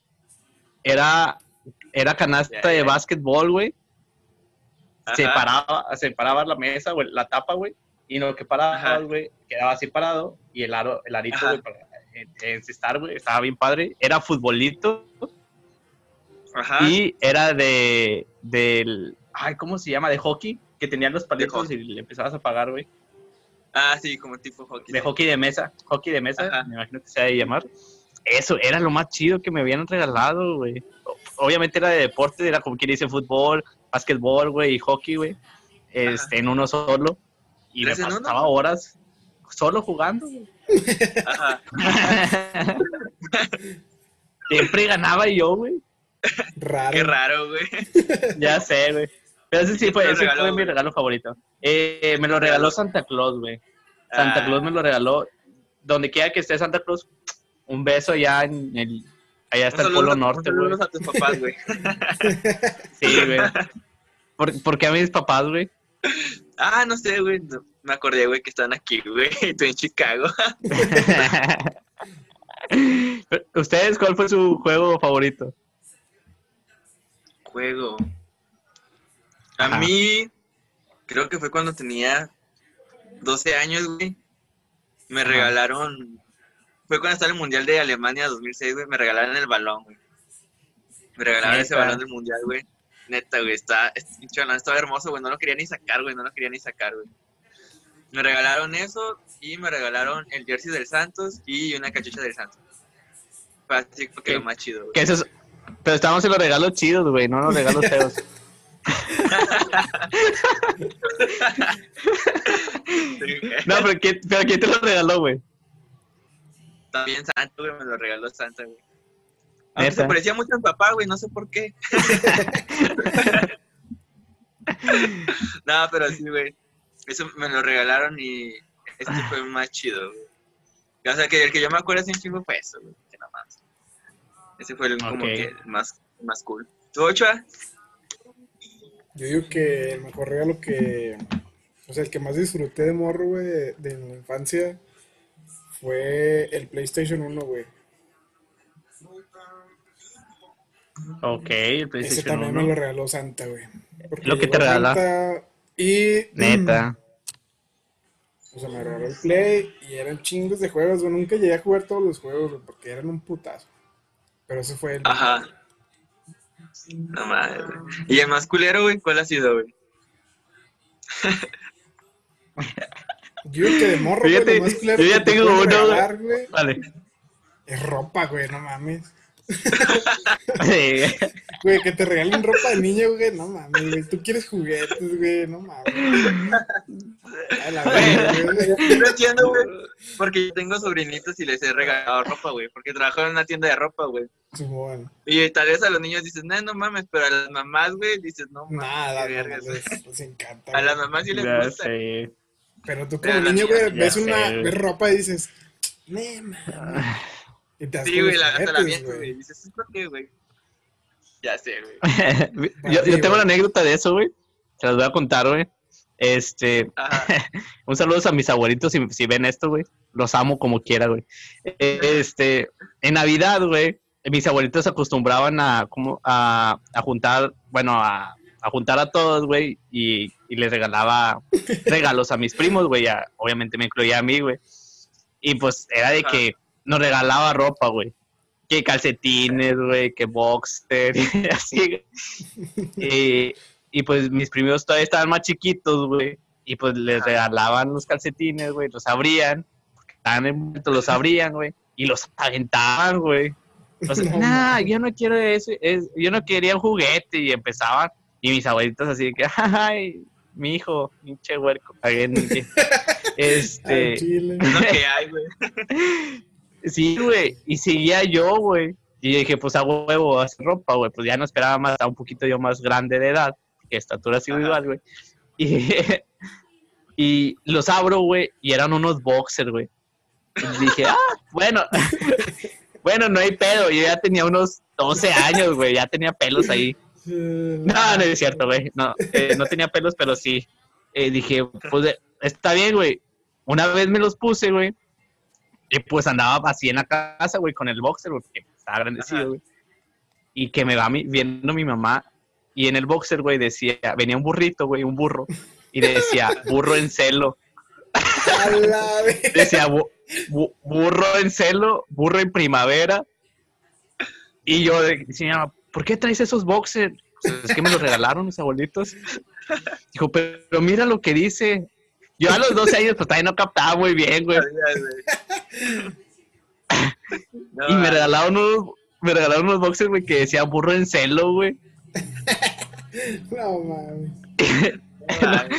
Era, era canasta de básquetbol, güey. Separaba, separaba la mesa, güey, la tapa, güey. Y lo que paraba, güey, quedaba así parado. Y el aro, el arito, güey, para encestar, güey, estaba bien padre. Era futbolito. Ajá. Y era de, del, ay, ¿cómo se llama? De hockey, que tenían los palitos y le empezabas a pagar, güey. Ah, sí, como tipo hockey. De hockey de mesa, hockey de mesa, me imagino que se de llamar. Eso era lo más chido que me habían regalado, güey. Obviamente era de deporte, era como quien dice fútbol, básquetbol, güey, y hockey, güey. Este, en uno solo. Y me pasaba horas. solo jugando, güey. Ajá. Siempre ganaba yo, güey. Raro. Qué raro, güey. Ya sé, güey. Pero ese sí ¿Quién te fue, ese regaló, fue mi regalo favorito. Eh, me lo regaló Santa Claus, güey. Santa Ah. Claus me lo regaló. Donde quiera que esté Santa Claus, un beso allá en el... Allá está el Polo a- Norte, güey. a tus papás, güey. Sí, güey. ¿Por, porque a mis papás, güey? Ah, no sé, güey. no- me acordé, güey, que están aquí, güey. Y tú en Chicago. ¿Ustedes cuál fue su juego favorito? Juego. A Ajá. mí, creo que fue cuando tenía 12 años, güey. Me Ajá. regalaron. Fue cuando estaba el Mundial de Alemania 2006, güey. Me regalaron el balón, güey. Me regalaron ese balón del Mundial, güey. Neta, güey. Está, este pinche balón estaba hermoso, güey. No lo quería ni sacar, güey. No lo quería ni sacar, güey. Me regalaron eso y me regalaron el jersey del Santos y una cachucha del Santos. Fue así que lo más chido, güey. Que. Pero estamos en los regalos chidos, güey, no en los regalos feos. No, pero ¿quién, pero ¿quién te lo regaló, güey? También Santa, güey, me lo regaló Santa, güey. Aunque se parecía mucho a mi papá, güey, no sé por qué. no, pero sí, güey. Eso me lo regalaron y este fue más chido, güey. O sea, que el que yo me acuerdo un chingo fue eso, güey. Que nada más. Ese fue el como que más, más cool. ¿Tú, Ochoa? Yo digo que el mejor regalo que. O sea, el que más disfruté de morro, güey, de, de la infancia fue el PlayStation 1, güey. Ok, el Ese PlayStation también 1. me lo regaló Santa, güey. Lo que te regala. Santa Y. Neta. O sea, me regaló el Play y eran chingos de juegos, güey. Nunca llegué a jugar todos los juegos, güey, porque eran un putazo. Pero ese fue el. Ajá. No mames, güey. ¿Y el más culero, güey? ¿Cuál ha sido, güey? Yo que de morro, güey, Fíjate, lo más culero yo ya que tengo uno, güey. regalar, güey, Vale. es ropa, güey, no mames. Güey, que te regalen ropa de niño, güey, no mames, güey. Tú quieres juguetes, güey, no mames. A la verga, güey. Yo no entiendo, güey. Porque yo tengo sobrinitos y les he regalado ropa, güey. Porque trabajo en una tienda de ropa, güey. Y tal vez a los niños dices, no, no mames. Pero a las mamás, güey, dices, no mames. Nada, qué no, vergas". les, les encanta. A las mamás sí les Ya gusta. sé. Pero tú como niño, güey, ves una ves ropa y dices, ne mames. Y te das Sí, güey, la, hasta la güey. Dices, ¿es por qué, güey? Ya sé, güey. yo, tengo una anécdota de eso, güey. Se las voy a contar, güey. Este, un saludo a mis abuelitos si, si ven esto, güey. Los amo como quiera, güey. Este, en Navidad, güey, mis abuelitos se acostumbraban a, como, a, a juntar, bueno, a, a juntar a todos, güey, y, y les regalaba regalos a mis primos, güey. Obviamente me incluía a mí, güey. Y pues era de que nos regalaba ropa, güey. Que calcetines, güey, que boxer, y así. Y, y pues mis primos todavía estaban más chiquitos, güey. Y pues les regalaban los calcetines, güey, los abrían, porque estaban envueltos, los abrían, güey, y los aventaban, güey. No nah, yo no quiero eso, es- yo no quería un juguete, y empezaban, y mis abuelitos así que, ay, mi hijo, pinche huerco, este, chile. Es lo que hay, güey. Sí, güey, y seguía yo, güey, y dije, pues a huevo, a hacer ropa, güey, pues ya no esperaba más, estaba un poquito yo más grande de edad, que estatura Ajá. igual, güey, y, y los abro, güey, y eran unos boxers, güey, y dije, ah, bueno, bueno, no hay pedo, yo ya tenía unos 12 años, güey, ya tenía pelos ahí, no, no es cierto, güey. No, eh, no tenía pelos, pero sí. Eh, dije, pues está bien, güey. Una vez me los puse, güey. Y pues andaba así en la casa, güey, con el boxer, porque estaba Ajá. grandecido, güey. Y que me va mi- viendo mi mamá. Y en el boxer, güey, decía, venía un burrito, güey, un burro. Y decía, burro en celo. Decía, "Bu- bu- burro en celo, burro en primavera. Y yo de- decía, ¿por qué traes esos boxers? Pues, es que me los regalaron mis abuelitos. Dijo, pero, pero mira lo que dice. Yo a los 12 años, pues todavía no captaba muy bien, güey. No, Y me regalaron unos, me regalaron unos boxers, güey, que decía burro en celo, güey. No mames.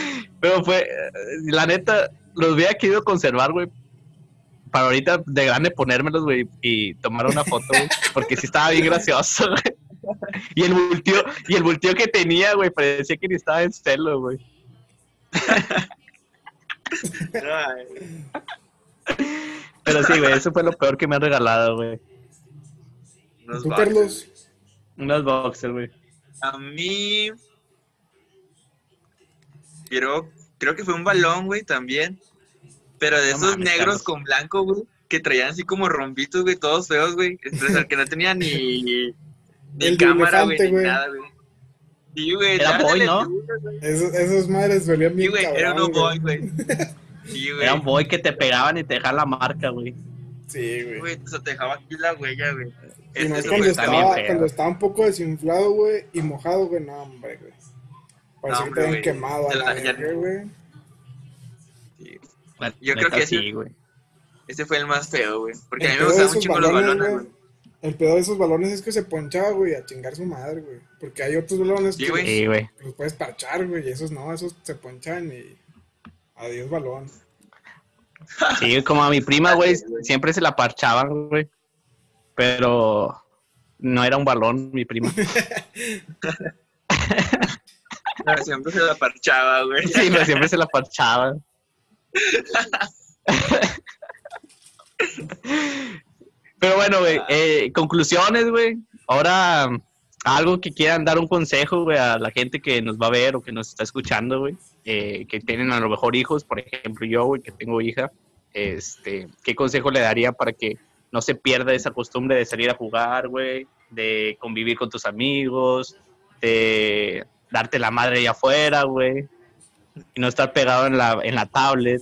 Pero fue, la neta, los hubiera querido conservar, güey. Para ahorita de grande ponérmelos, güey, y tomar una foto, güey. Porque sí estaba bien gracioso, güey. Y el volteo, y el volteo que tenía, güey, parecía que ni estaba en celo, güey. Pero sí, güey, eso fue lo peor que me han regalado, güey. unos ¿Tú. Carlos? Unos boxers, güey. A mí. Creo, creo que fue un balón, güey, también. Pero de No esos mames, negros Carlos. con blanco, güey. Que traían así como rombitos, güey, todos feos, güey. Entonces, que no tenía ni. Ni El cámara, güey, ni nada, güey. Sí, güey. Era boy, ¿no? Esos, esos madres dolían Sí, bien güey, era un boy, güey. Sí, güey. Era un boy que te pegaban y te dejaban la marca, güey. Sí, güey. Güey, o sea, te dejaba aquí la huella, güey. Y más cuando estaba, cuando estaba un poco desinflado, güey, y mojado, güey, no, hombre, güey. Parecía No, que te habían quemado a la verga, güey. Sí. Yo creo que sí, sí. güey. Ese fue el más feo, güey. Porque a mí me gustaban chingo los balones, balones, güey. El pedo de esos balones es que se ponchaba, güey, a chingar su madre, güey. Porque hay otros balones Sí, que güey. Sí, güey. los puedes parchar, güey, y esos no, esos se ponchan y adiós balón. Sí, como a mi prima, güey, siempre se la parchaban, güey. Pero no era un balón, mi prima. Pero siempre se la parchaba, güey. Sí, pero siempre se la parchaban. Pero bueno, güey, eh, conclusiones, güey. Ahora, algo que quieran dar un consejo, güey, a la gente que nos va a ver o que nos está escuchando, güey, eh, que tienen a lo mejor hijos, por ejemplo, yo, güey, que tengo hija, este, ¿qué consejo le daría para que no se pierda esa costumbre de salir a jugar, güey, de convivir con tus amigos, de darte la madre allá afuera, güey, y no estar pegado en la, en la tablet?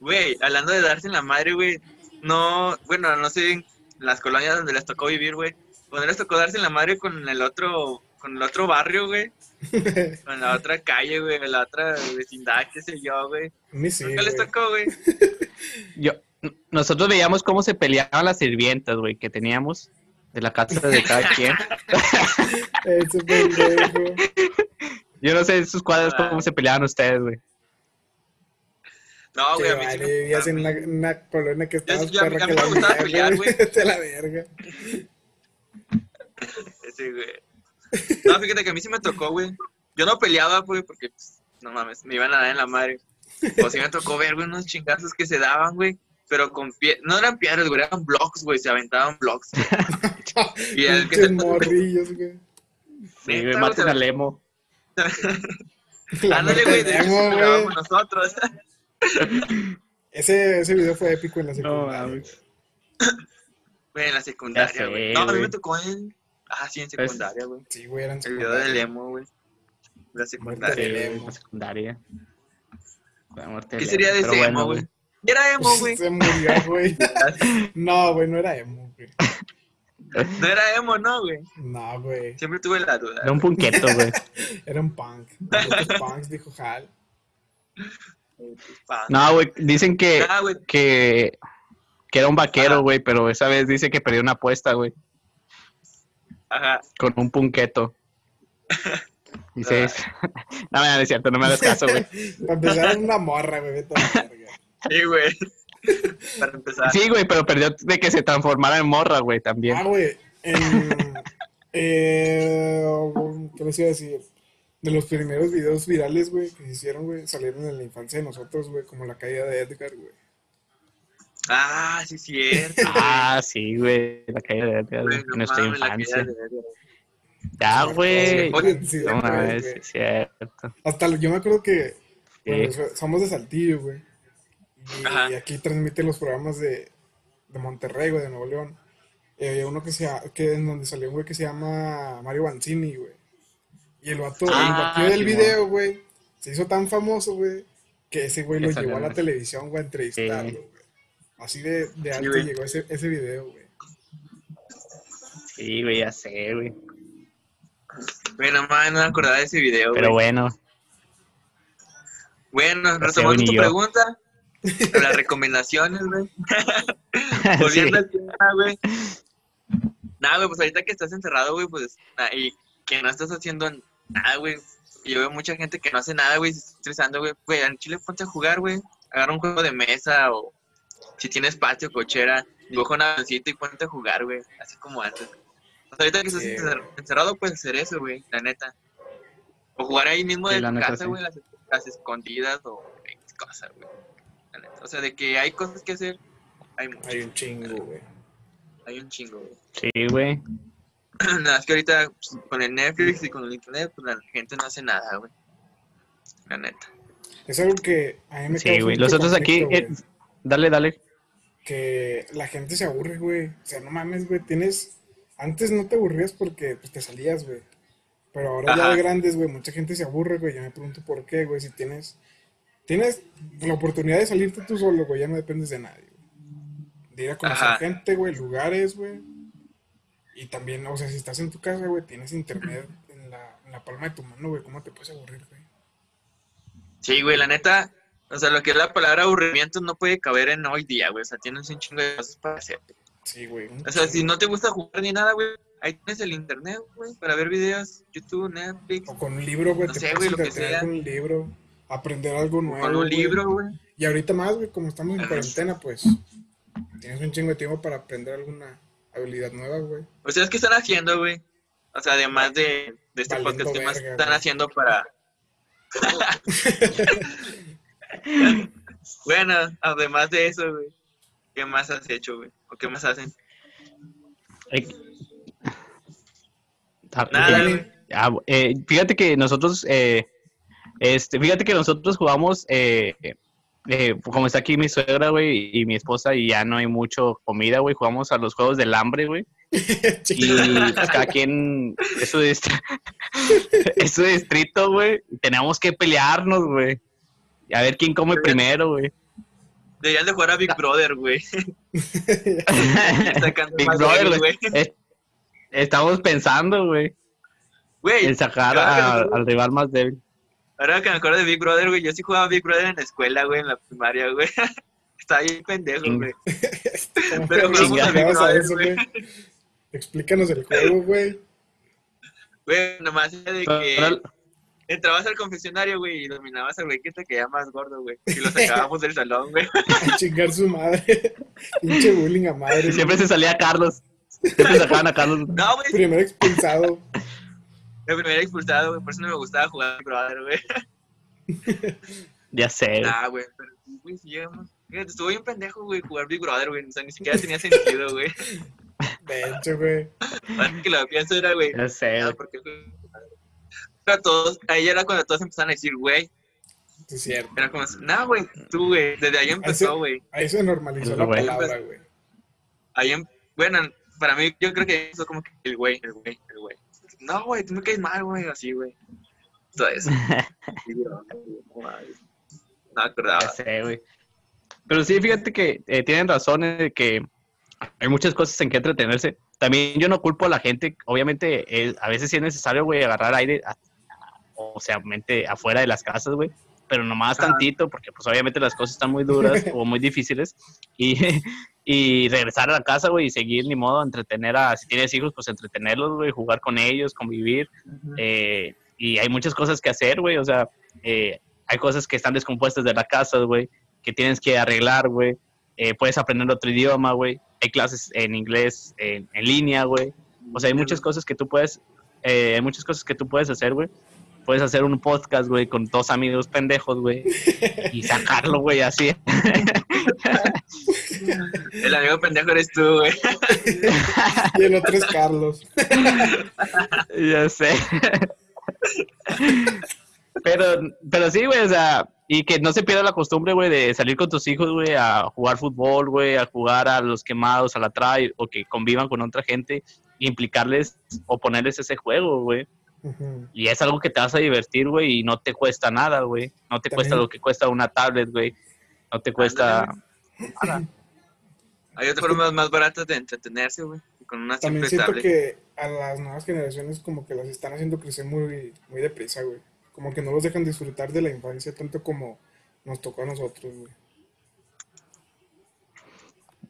Güey, hablando de darse la madre, güey. No, bueno, no sé las colonias donde les tocó vivir, güey. Cuando les tocó darse en la madre con el otro, con el otro barrio, güey. Con la otra calle, güey, la otra vecindad, qué sé yo, güey. Sí, Nunca les tocó, güey. Yo, nosotros veíamos cómo se peleaban las sirvientas, güey, que teníamos de la casa de cada quien. Pendejo. Yo no sé en sus cuadros cómo se peleaban ustedes, güey. No, güey, a mí sí vale, me- vivías a en una, una colonia que estaba sí, a mí- a mí la me gustaba pelear, güey. De la verga. Ese, güey. No, fíjate que a mí sí me tocó, güey. Yo no peleaba, güey, porque, pues, no mames, me iban a dar en la madre. O sí me tocó ver, güey, unos chingazos que se daban, güey. Pero con pie... No eran piedras, güey, eran blocks, güey. Se aventaban blocks. Y el que se- morrillos, güey. Sí, güey, maten al emo. Ándale, güey, de hecho, sí nosotros. Ese, ese video fue épico en la No, secundaria. mames. Güey, en la secundaria, güey. No, a mí me tocó en... Ah, sí, en Pues, secundaria, güey. sí, güey, eran El video del secundaria. emo, güey. La secundaria. güey, emo. la secundaria. La muerte ¿Qué sería de ese emo, güey? Era emo, güey. Se murió, güey. No, güey, no era emo, güey. No era emo, no, güey. No, güey. Siempre tuve la duda. Era un punqueto, güey. Era un punk. Los punks, dijo Hal. No, güey, dicen que, Ah, que, que era un vaquero, güey, pero esa vez dice que perdió una apuesta, güey, Ajá. con un punqueto. Dice, no, no, no es cierto, no me hagas caso, güey. Para empezar, era una morra, güey. Sí, güey. Para empezar. Sí, güey, pero perdió de que se transformara en morra, güey, también. Ah, güey. Eh, ¿Qué les iba a decir? De los primeros videos virales, güey, que se hicieron, güey, salieron en la infancia de nosotros, güey, como la caída de Edgar, güey. Ah, sí, cierto. Ah, sí, güey, la caída de Edgar, güey, no nuestra infancia. Ya, güey. No güey. es cierto. Hasta yo me acuerdo que bueno, Sí. so- somos de Saltillo, güey. Y, aquí transmite los programas de, de Monterrey, güey, de Nuevo León. Y había uno que, se, llama- que en donde salió un güey que se llama Mario Banzini, güey. Y el vato, el Ah, vato del video, güey, se hizo tan famoso, güey, que ese güey lo llevó a la televisión, güey, a entrevistarlo, güey. Así de, de alto llegó ese, ese video, güey. Sí, güey, ya sé, güey. Bueno, man, no me acordaba de ese video, Pero güey. bueno, Bueno, sé, retomando tu yo. pregunta. Las recomendaciones, güey. Volviendo sí. al tema, güey. Nada, güey, pues ahorita que estás encerrado, güey, pues, y que no estás haciendo nada, güey. Yo veo mucha gente que no hace nada, güey, se está estresando, güey. Güey, en Chile ponte a jugar, güey. agarra un juego de mesa o si tienes patio, cochera, coja una bolsita y ponte a jugar, güey, así como antes. O sea, ahorita que estás Sí, encerrado, puedes hacer eso, güey, la neta. O jugar ahí mismo Sí, de la tu neta, casa, sí. güey, las, las escondidas o cosas, güey. La neta. O sea, de que hay cosas que hacer, hay mucho. Hay un chingo, güey. Hay un chingo, güey. Sí, güey. Nada, es que ahorita pues, con el Netflix y con el internet, pues la gente no hace nada, güey. La neta. Es algo que a mí me Sí, güey. Nosotros aquí, eh, dale, dale. que la gente se aburre, güey. O sea, no mames, güey. Tienes. Antes no te aburrías porque pues, te salías, güey. Pero ahora ya de grandes, güey, mucha gente se aburre, güey. Yo me pregunto por qué, güey. Si tienes. Tienes la oportunidad de salirte tú solo, güey. Ya no dependes de nadie, güey. De ir a conocer Ajá. gente, güey, lugares, güey. Y también, o sea, si estás en tu casa, güey, tienes internet en la, en la palma de tu mano, güey. ¿Cómo te puedes aburrir, güey? Sí, güey, la neta, o sea, lo que es la palabra aburrimiento no puede caber en hoy día, güey. O sea, tienes un chingo de cosas para hacer. Sí, güey. O sea, si no te gusta jugar ni nada, güey, ahí tienes el internet, güey, para ver videos, YouTube, Netflix, O con un libro, güey. No te sé, puedes güey, lo que sea. con un libro. Aprender algo nuevo. con un güey. libro, güey. Y ahorita más, güey, como estamos en cuarentena, pues tienes un chingo de tiempo para aprender alguna habilidad nueva, güey. O sea, ¿qué están haciendo, güey? O sea, además de, de este Valiendo podcast, ¿qué más verga, están güey. haciendo para...? bueno, además de eso, güey, ¿qué más has hecho, güey? ¿O qué más hacen? Ah, Nada, güey. ah, eh, fíjate que nosotros, eh, este, fíjate que nosotros jugamos, eh, eh, como está aquí mi suegra, güey, y mi esposa, y ya no hay mucho comida, güey, jugamos a los juegos del hambre, güey, y pues, cada quien es su, dist- es su distrito, güey, tenemos que pelearnos, güey, y a ver quién come primero, güey. Deberían de jugar a Big Brother, güey. Big Brother, güey. Es- Estamos pensando, güey, en sacar a- al rival más débil. Ahora que me acuerdo de Big Brother, güey, yo sí jugaba Big Brother en la escuela, güey, en la primaria, güey. Estaba bien pendejo, Ching. güey. ¿Cómo Pero te jugamos a Big a Brother, eso, güey. Explícanos el juego, güey. Güey, nomás de que entrabas al confesionario, güey, y dominabas al güey que te caía más gordo, güey. Y lo sacábamos del salón, güey. A chingar su madre. Pinche bullying a madre. Y siempre se salía Carlos. Siempre sacaban a Carlos. No, güey, Primer expulsado. El primer expulsado, güey, por eso no me gustaba jugar Big Brother, güey. Ya sé. Nah, güey, pero sí, güey, sí llegamos. Fíjate, estuvo bien pendejo, güey, jugar Big Brother, güey. O sea, ni siquiera tenía sentido, güey. De hecho, güey. Ahora que lo pienso era, güey, Ya sé. güey. ¿por qué juego Big Brother? Pero todos, ahí era cuando todos empezaron a decir, güey. Sí, es cierto. Era como, no, güey, tú, güey. Desde ahí empezó, güey. Ahí se normalizó la güey. palabra, güey. Ahí, em- bueno, para mí, yo creo que eso como que el güey, el güey, el güey. No, güey, tú me caes mal, güey, así, güey. Todo eso. No, me Ya acordaba. sé, güey. Pero sí, fíjate que eh, tienen razón en de que hay muchas cosas en que entretenerse. También yo no culpo a la gente. Obviamente, eh, a veces sí es necesario, güey, agarrar aire, a- o sea, mente afuera de las casas, güey. Pero nomás tantito, porque pues obviamente las cosas están muy duras o muy difíciles. Y, y regresar a la casa, güey, y seguir, ni modo, entretener a, si tienes hijos, pues entretenerlos, güey, jugar con ellos, convivir. Eh, y hay muchas cosas que hacer, güey. O sea, eh, hay cosas que están descompuestas de la casa, güey, que tienes que arreglar, güey. Eh, puedes aprender otro idioma, güey. Hay clases en inglés en, en línea, güey. O sea, hay muchas cosas que tú puedes, eh, hay muchas cosas que tú puedes hacer, güey. Puedes hacer un podcast, güey, con dos amigos pendejos, güey, y sacarlo, güey, así. El amigo pendejo eres tú, güey. Y el otro es Carlos. ya sé. pero, pero sí, güey, o sea, y que no se pierda la costumbre, güey, de salir con tus hijos, güey, a jugar fútbol, güey, a jugar a los quemados, a la trae, o que convivan con otra gente, y implicarles o ponerles ese juego, güey. Y es algo que te vas a divertir, güey, y no te cuesta nada, güey. No te cuesta lo que cuesta una tablet, güey. No te cuesta... nada. Hay otras formas más baratas de entretenerse, güey. Con una También simple siento tablet. que a las nuevas generaciones como que las están haciendo crecer muy, muy deprisa, güey. Como que no los dejan disfrutar de la infancia tanto como nos tocó a nosotros, güey.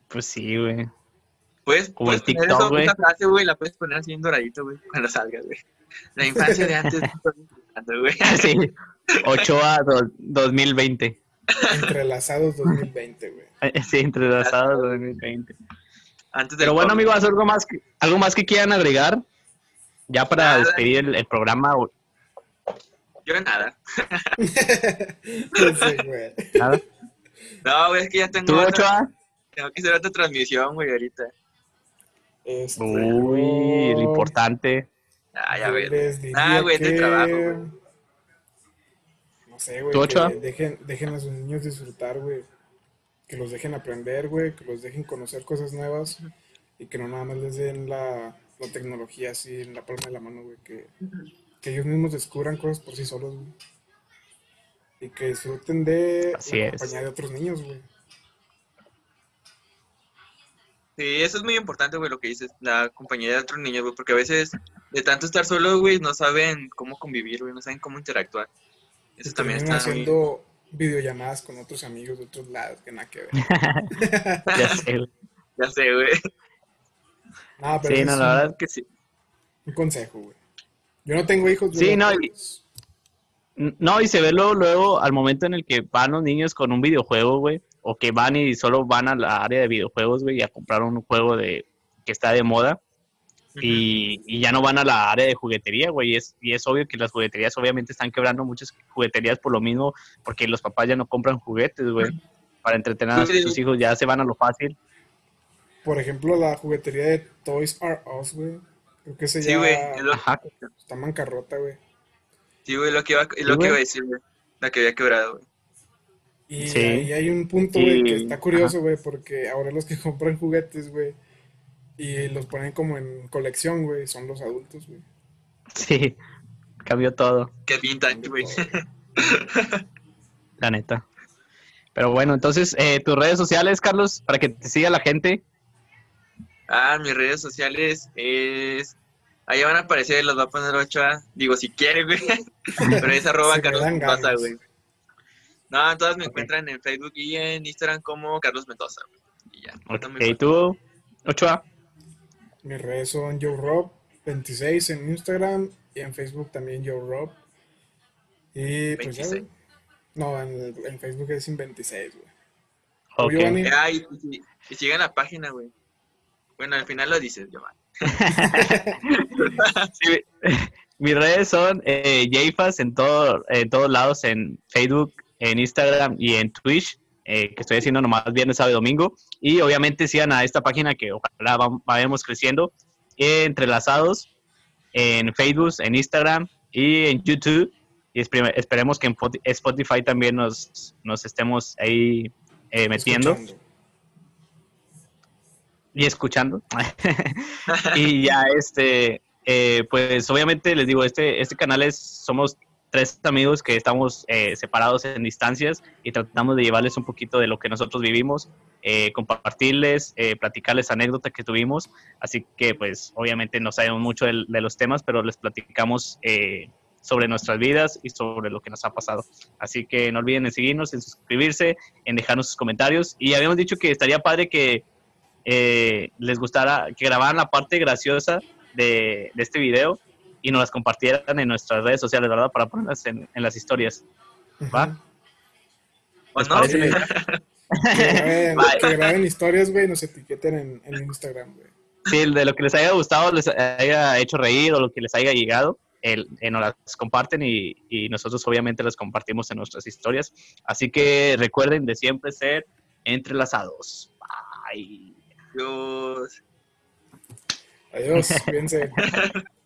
Pues sí, güey. Puedes, Como puedes el poner TikTok, eso, güey. esa frase, güey, la puedes poner así en doradito, güey, cuando salgas, güey. La infancia de antes, güey. Sí. Ochoa do- 2020. Entrelazados 2020, güey. Sí, entrelazados 2020. Antes Pero bueno, COVID. amigos, algo más que, algo más que quieran agregar. Ya para Nada. despedir el, el programa. o- Yo nada. Güey. Nada. No, güey, es que ya tengo, ¿Tú, otra- Ochoa? tengo que hacer otra transmisión, güey, ahorita. Este, Uy, lo yo- importante. Ah, ya ves. Ah, güey, de trabajo, güey. No sé, güey. Dejen, dejen a sus niños disfrutar, güey. Que los dejen aprender, güey. Que los dejen conocer cosas nuevas. Y que no nada más les den la, la tecnología así en la palma de la mano, güey. Que, que ellos mismos descubran cosas por sí solos, güey. Y que disfruten de Así la es. compañía de otros niños, güey. Sí, eso es muy importante, güey, lo que dices, la compañía de otros niños, güey, porque a veces de tanto estar solo, güey, no saben cómo convivir, güey, no saben cómo interactuar. Eso Y también está muy... haciendo videollamadas con otros amigos de otros lados que nada que ver. Ya sé. güey. Ya sé, güey. Pero Sí, no, la un- verdad es que sí. Un consejo, güey. Yo no tengo hijos, Sí, güey, no, y- No, y se ve luego, luego al momento en el que van los niños con un videojuego, güey, o que van y solo van a la área de videojuegos, güey, y a comprar un juego de que está de moda y, y ya no van a la área de juguetería, güey, y es, y es obvio que las jugueterías obviamente están quebrando muchas jugueterías por lo mismo, porque los papás ya no compran juguetes, güey, para entretener a sus hijos, ya se van a lo fácil. por ejemplo, la juguetería de Toys R Us, güey. Creo que ese Sí, es lo, está en bancarrota, güey. sí, güey, lo que iba, Sí, lo que iba a decir, güey, la que había quebrado, güey. Y Sí. ahí hay un punto, güey, que está curioso, güey, porque ahora los que compran juguetes, güey, y los ponen como en colección, güey, son los adultos, güey. sí, cambió todo. Que vintage, güey. La neta. Pero bueno, entonces, eh, tus redes sociales, Carlos, para que te siga la gente. Ah, mis redes sociales es... Ahí van a aparecer, los va a poner Ochoa. Digo, si quiere, güey. Pero es arroba Carlos ganas. güey. No, todas me encuentran en Facebook y en Instagram como Carlos Mendoza. Y ya. está muy Ok, fácil. tú, Ochoa. Mis redes son JoeRob26 en Instagram y en Facebook también JoeRob. Y pues ya, 26. güey. No, en, en Facebook es sin 26, güey. Ok. Giovanni. Ah, y, y- y sigan la página, güey. Bueno, al final lo dices, Giovanni. Sí, mis redes son eh, Jayfas en, todo, en todos lados, en Facebook, en Instagram y en Twitch, eh, que estoy haciendo nomás viernes, sábado y domingo. Y obviamente sigan a esta página que ojalá va- vayamos creciendo, entrelazados en Facebook, en Instagram y en YouTube. Y espe- esperemos que en Spotify también nos, nos estemos ahí eh, metiendo Escuchando. y escuchando. y ya, este, eh, pues obviamente les digo, este, este canal es, somos tres amigos que estamos eh, separados en distancias y tratamos de llevarles un poquito de lo que nosotros vivimos, eh, compartirles, eh, platicarles anécdotas que tuvimos. Así que, pues, obviamente no sabemos mucho de, los temas, pero les platicamos eh, sobre nuestras vidas y sobre lo que nos ha pasado. Así que no olviden en seguirnos, en suscribirse, en dejarnos sus comentarios. Y habíamos dicho que estaría padre que les gustara, que grabaran la parte graciosa de este video y nos las compartieran en nuestras redes sociales, ¿verdad? Para ponerlas en, en las historias. ¿Va? ¿O ¿Les no? parece? Sí. Que graben, Bye. que graben historias, güey, y nos etiqueten en, en Instagram, güey. Sí, de lo que les haya gustado, les haya hecho reír o lo que les haya llegado, el, eh, nos las comparten y, y nosotros obviamente las compartimos en nuestras historias. Así que recuerden de siempre ser entrelazados. Bye. Dios. Adiós, cuídense.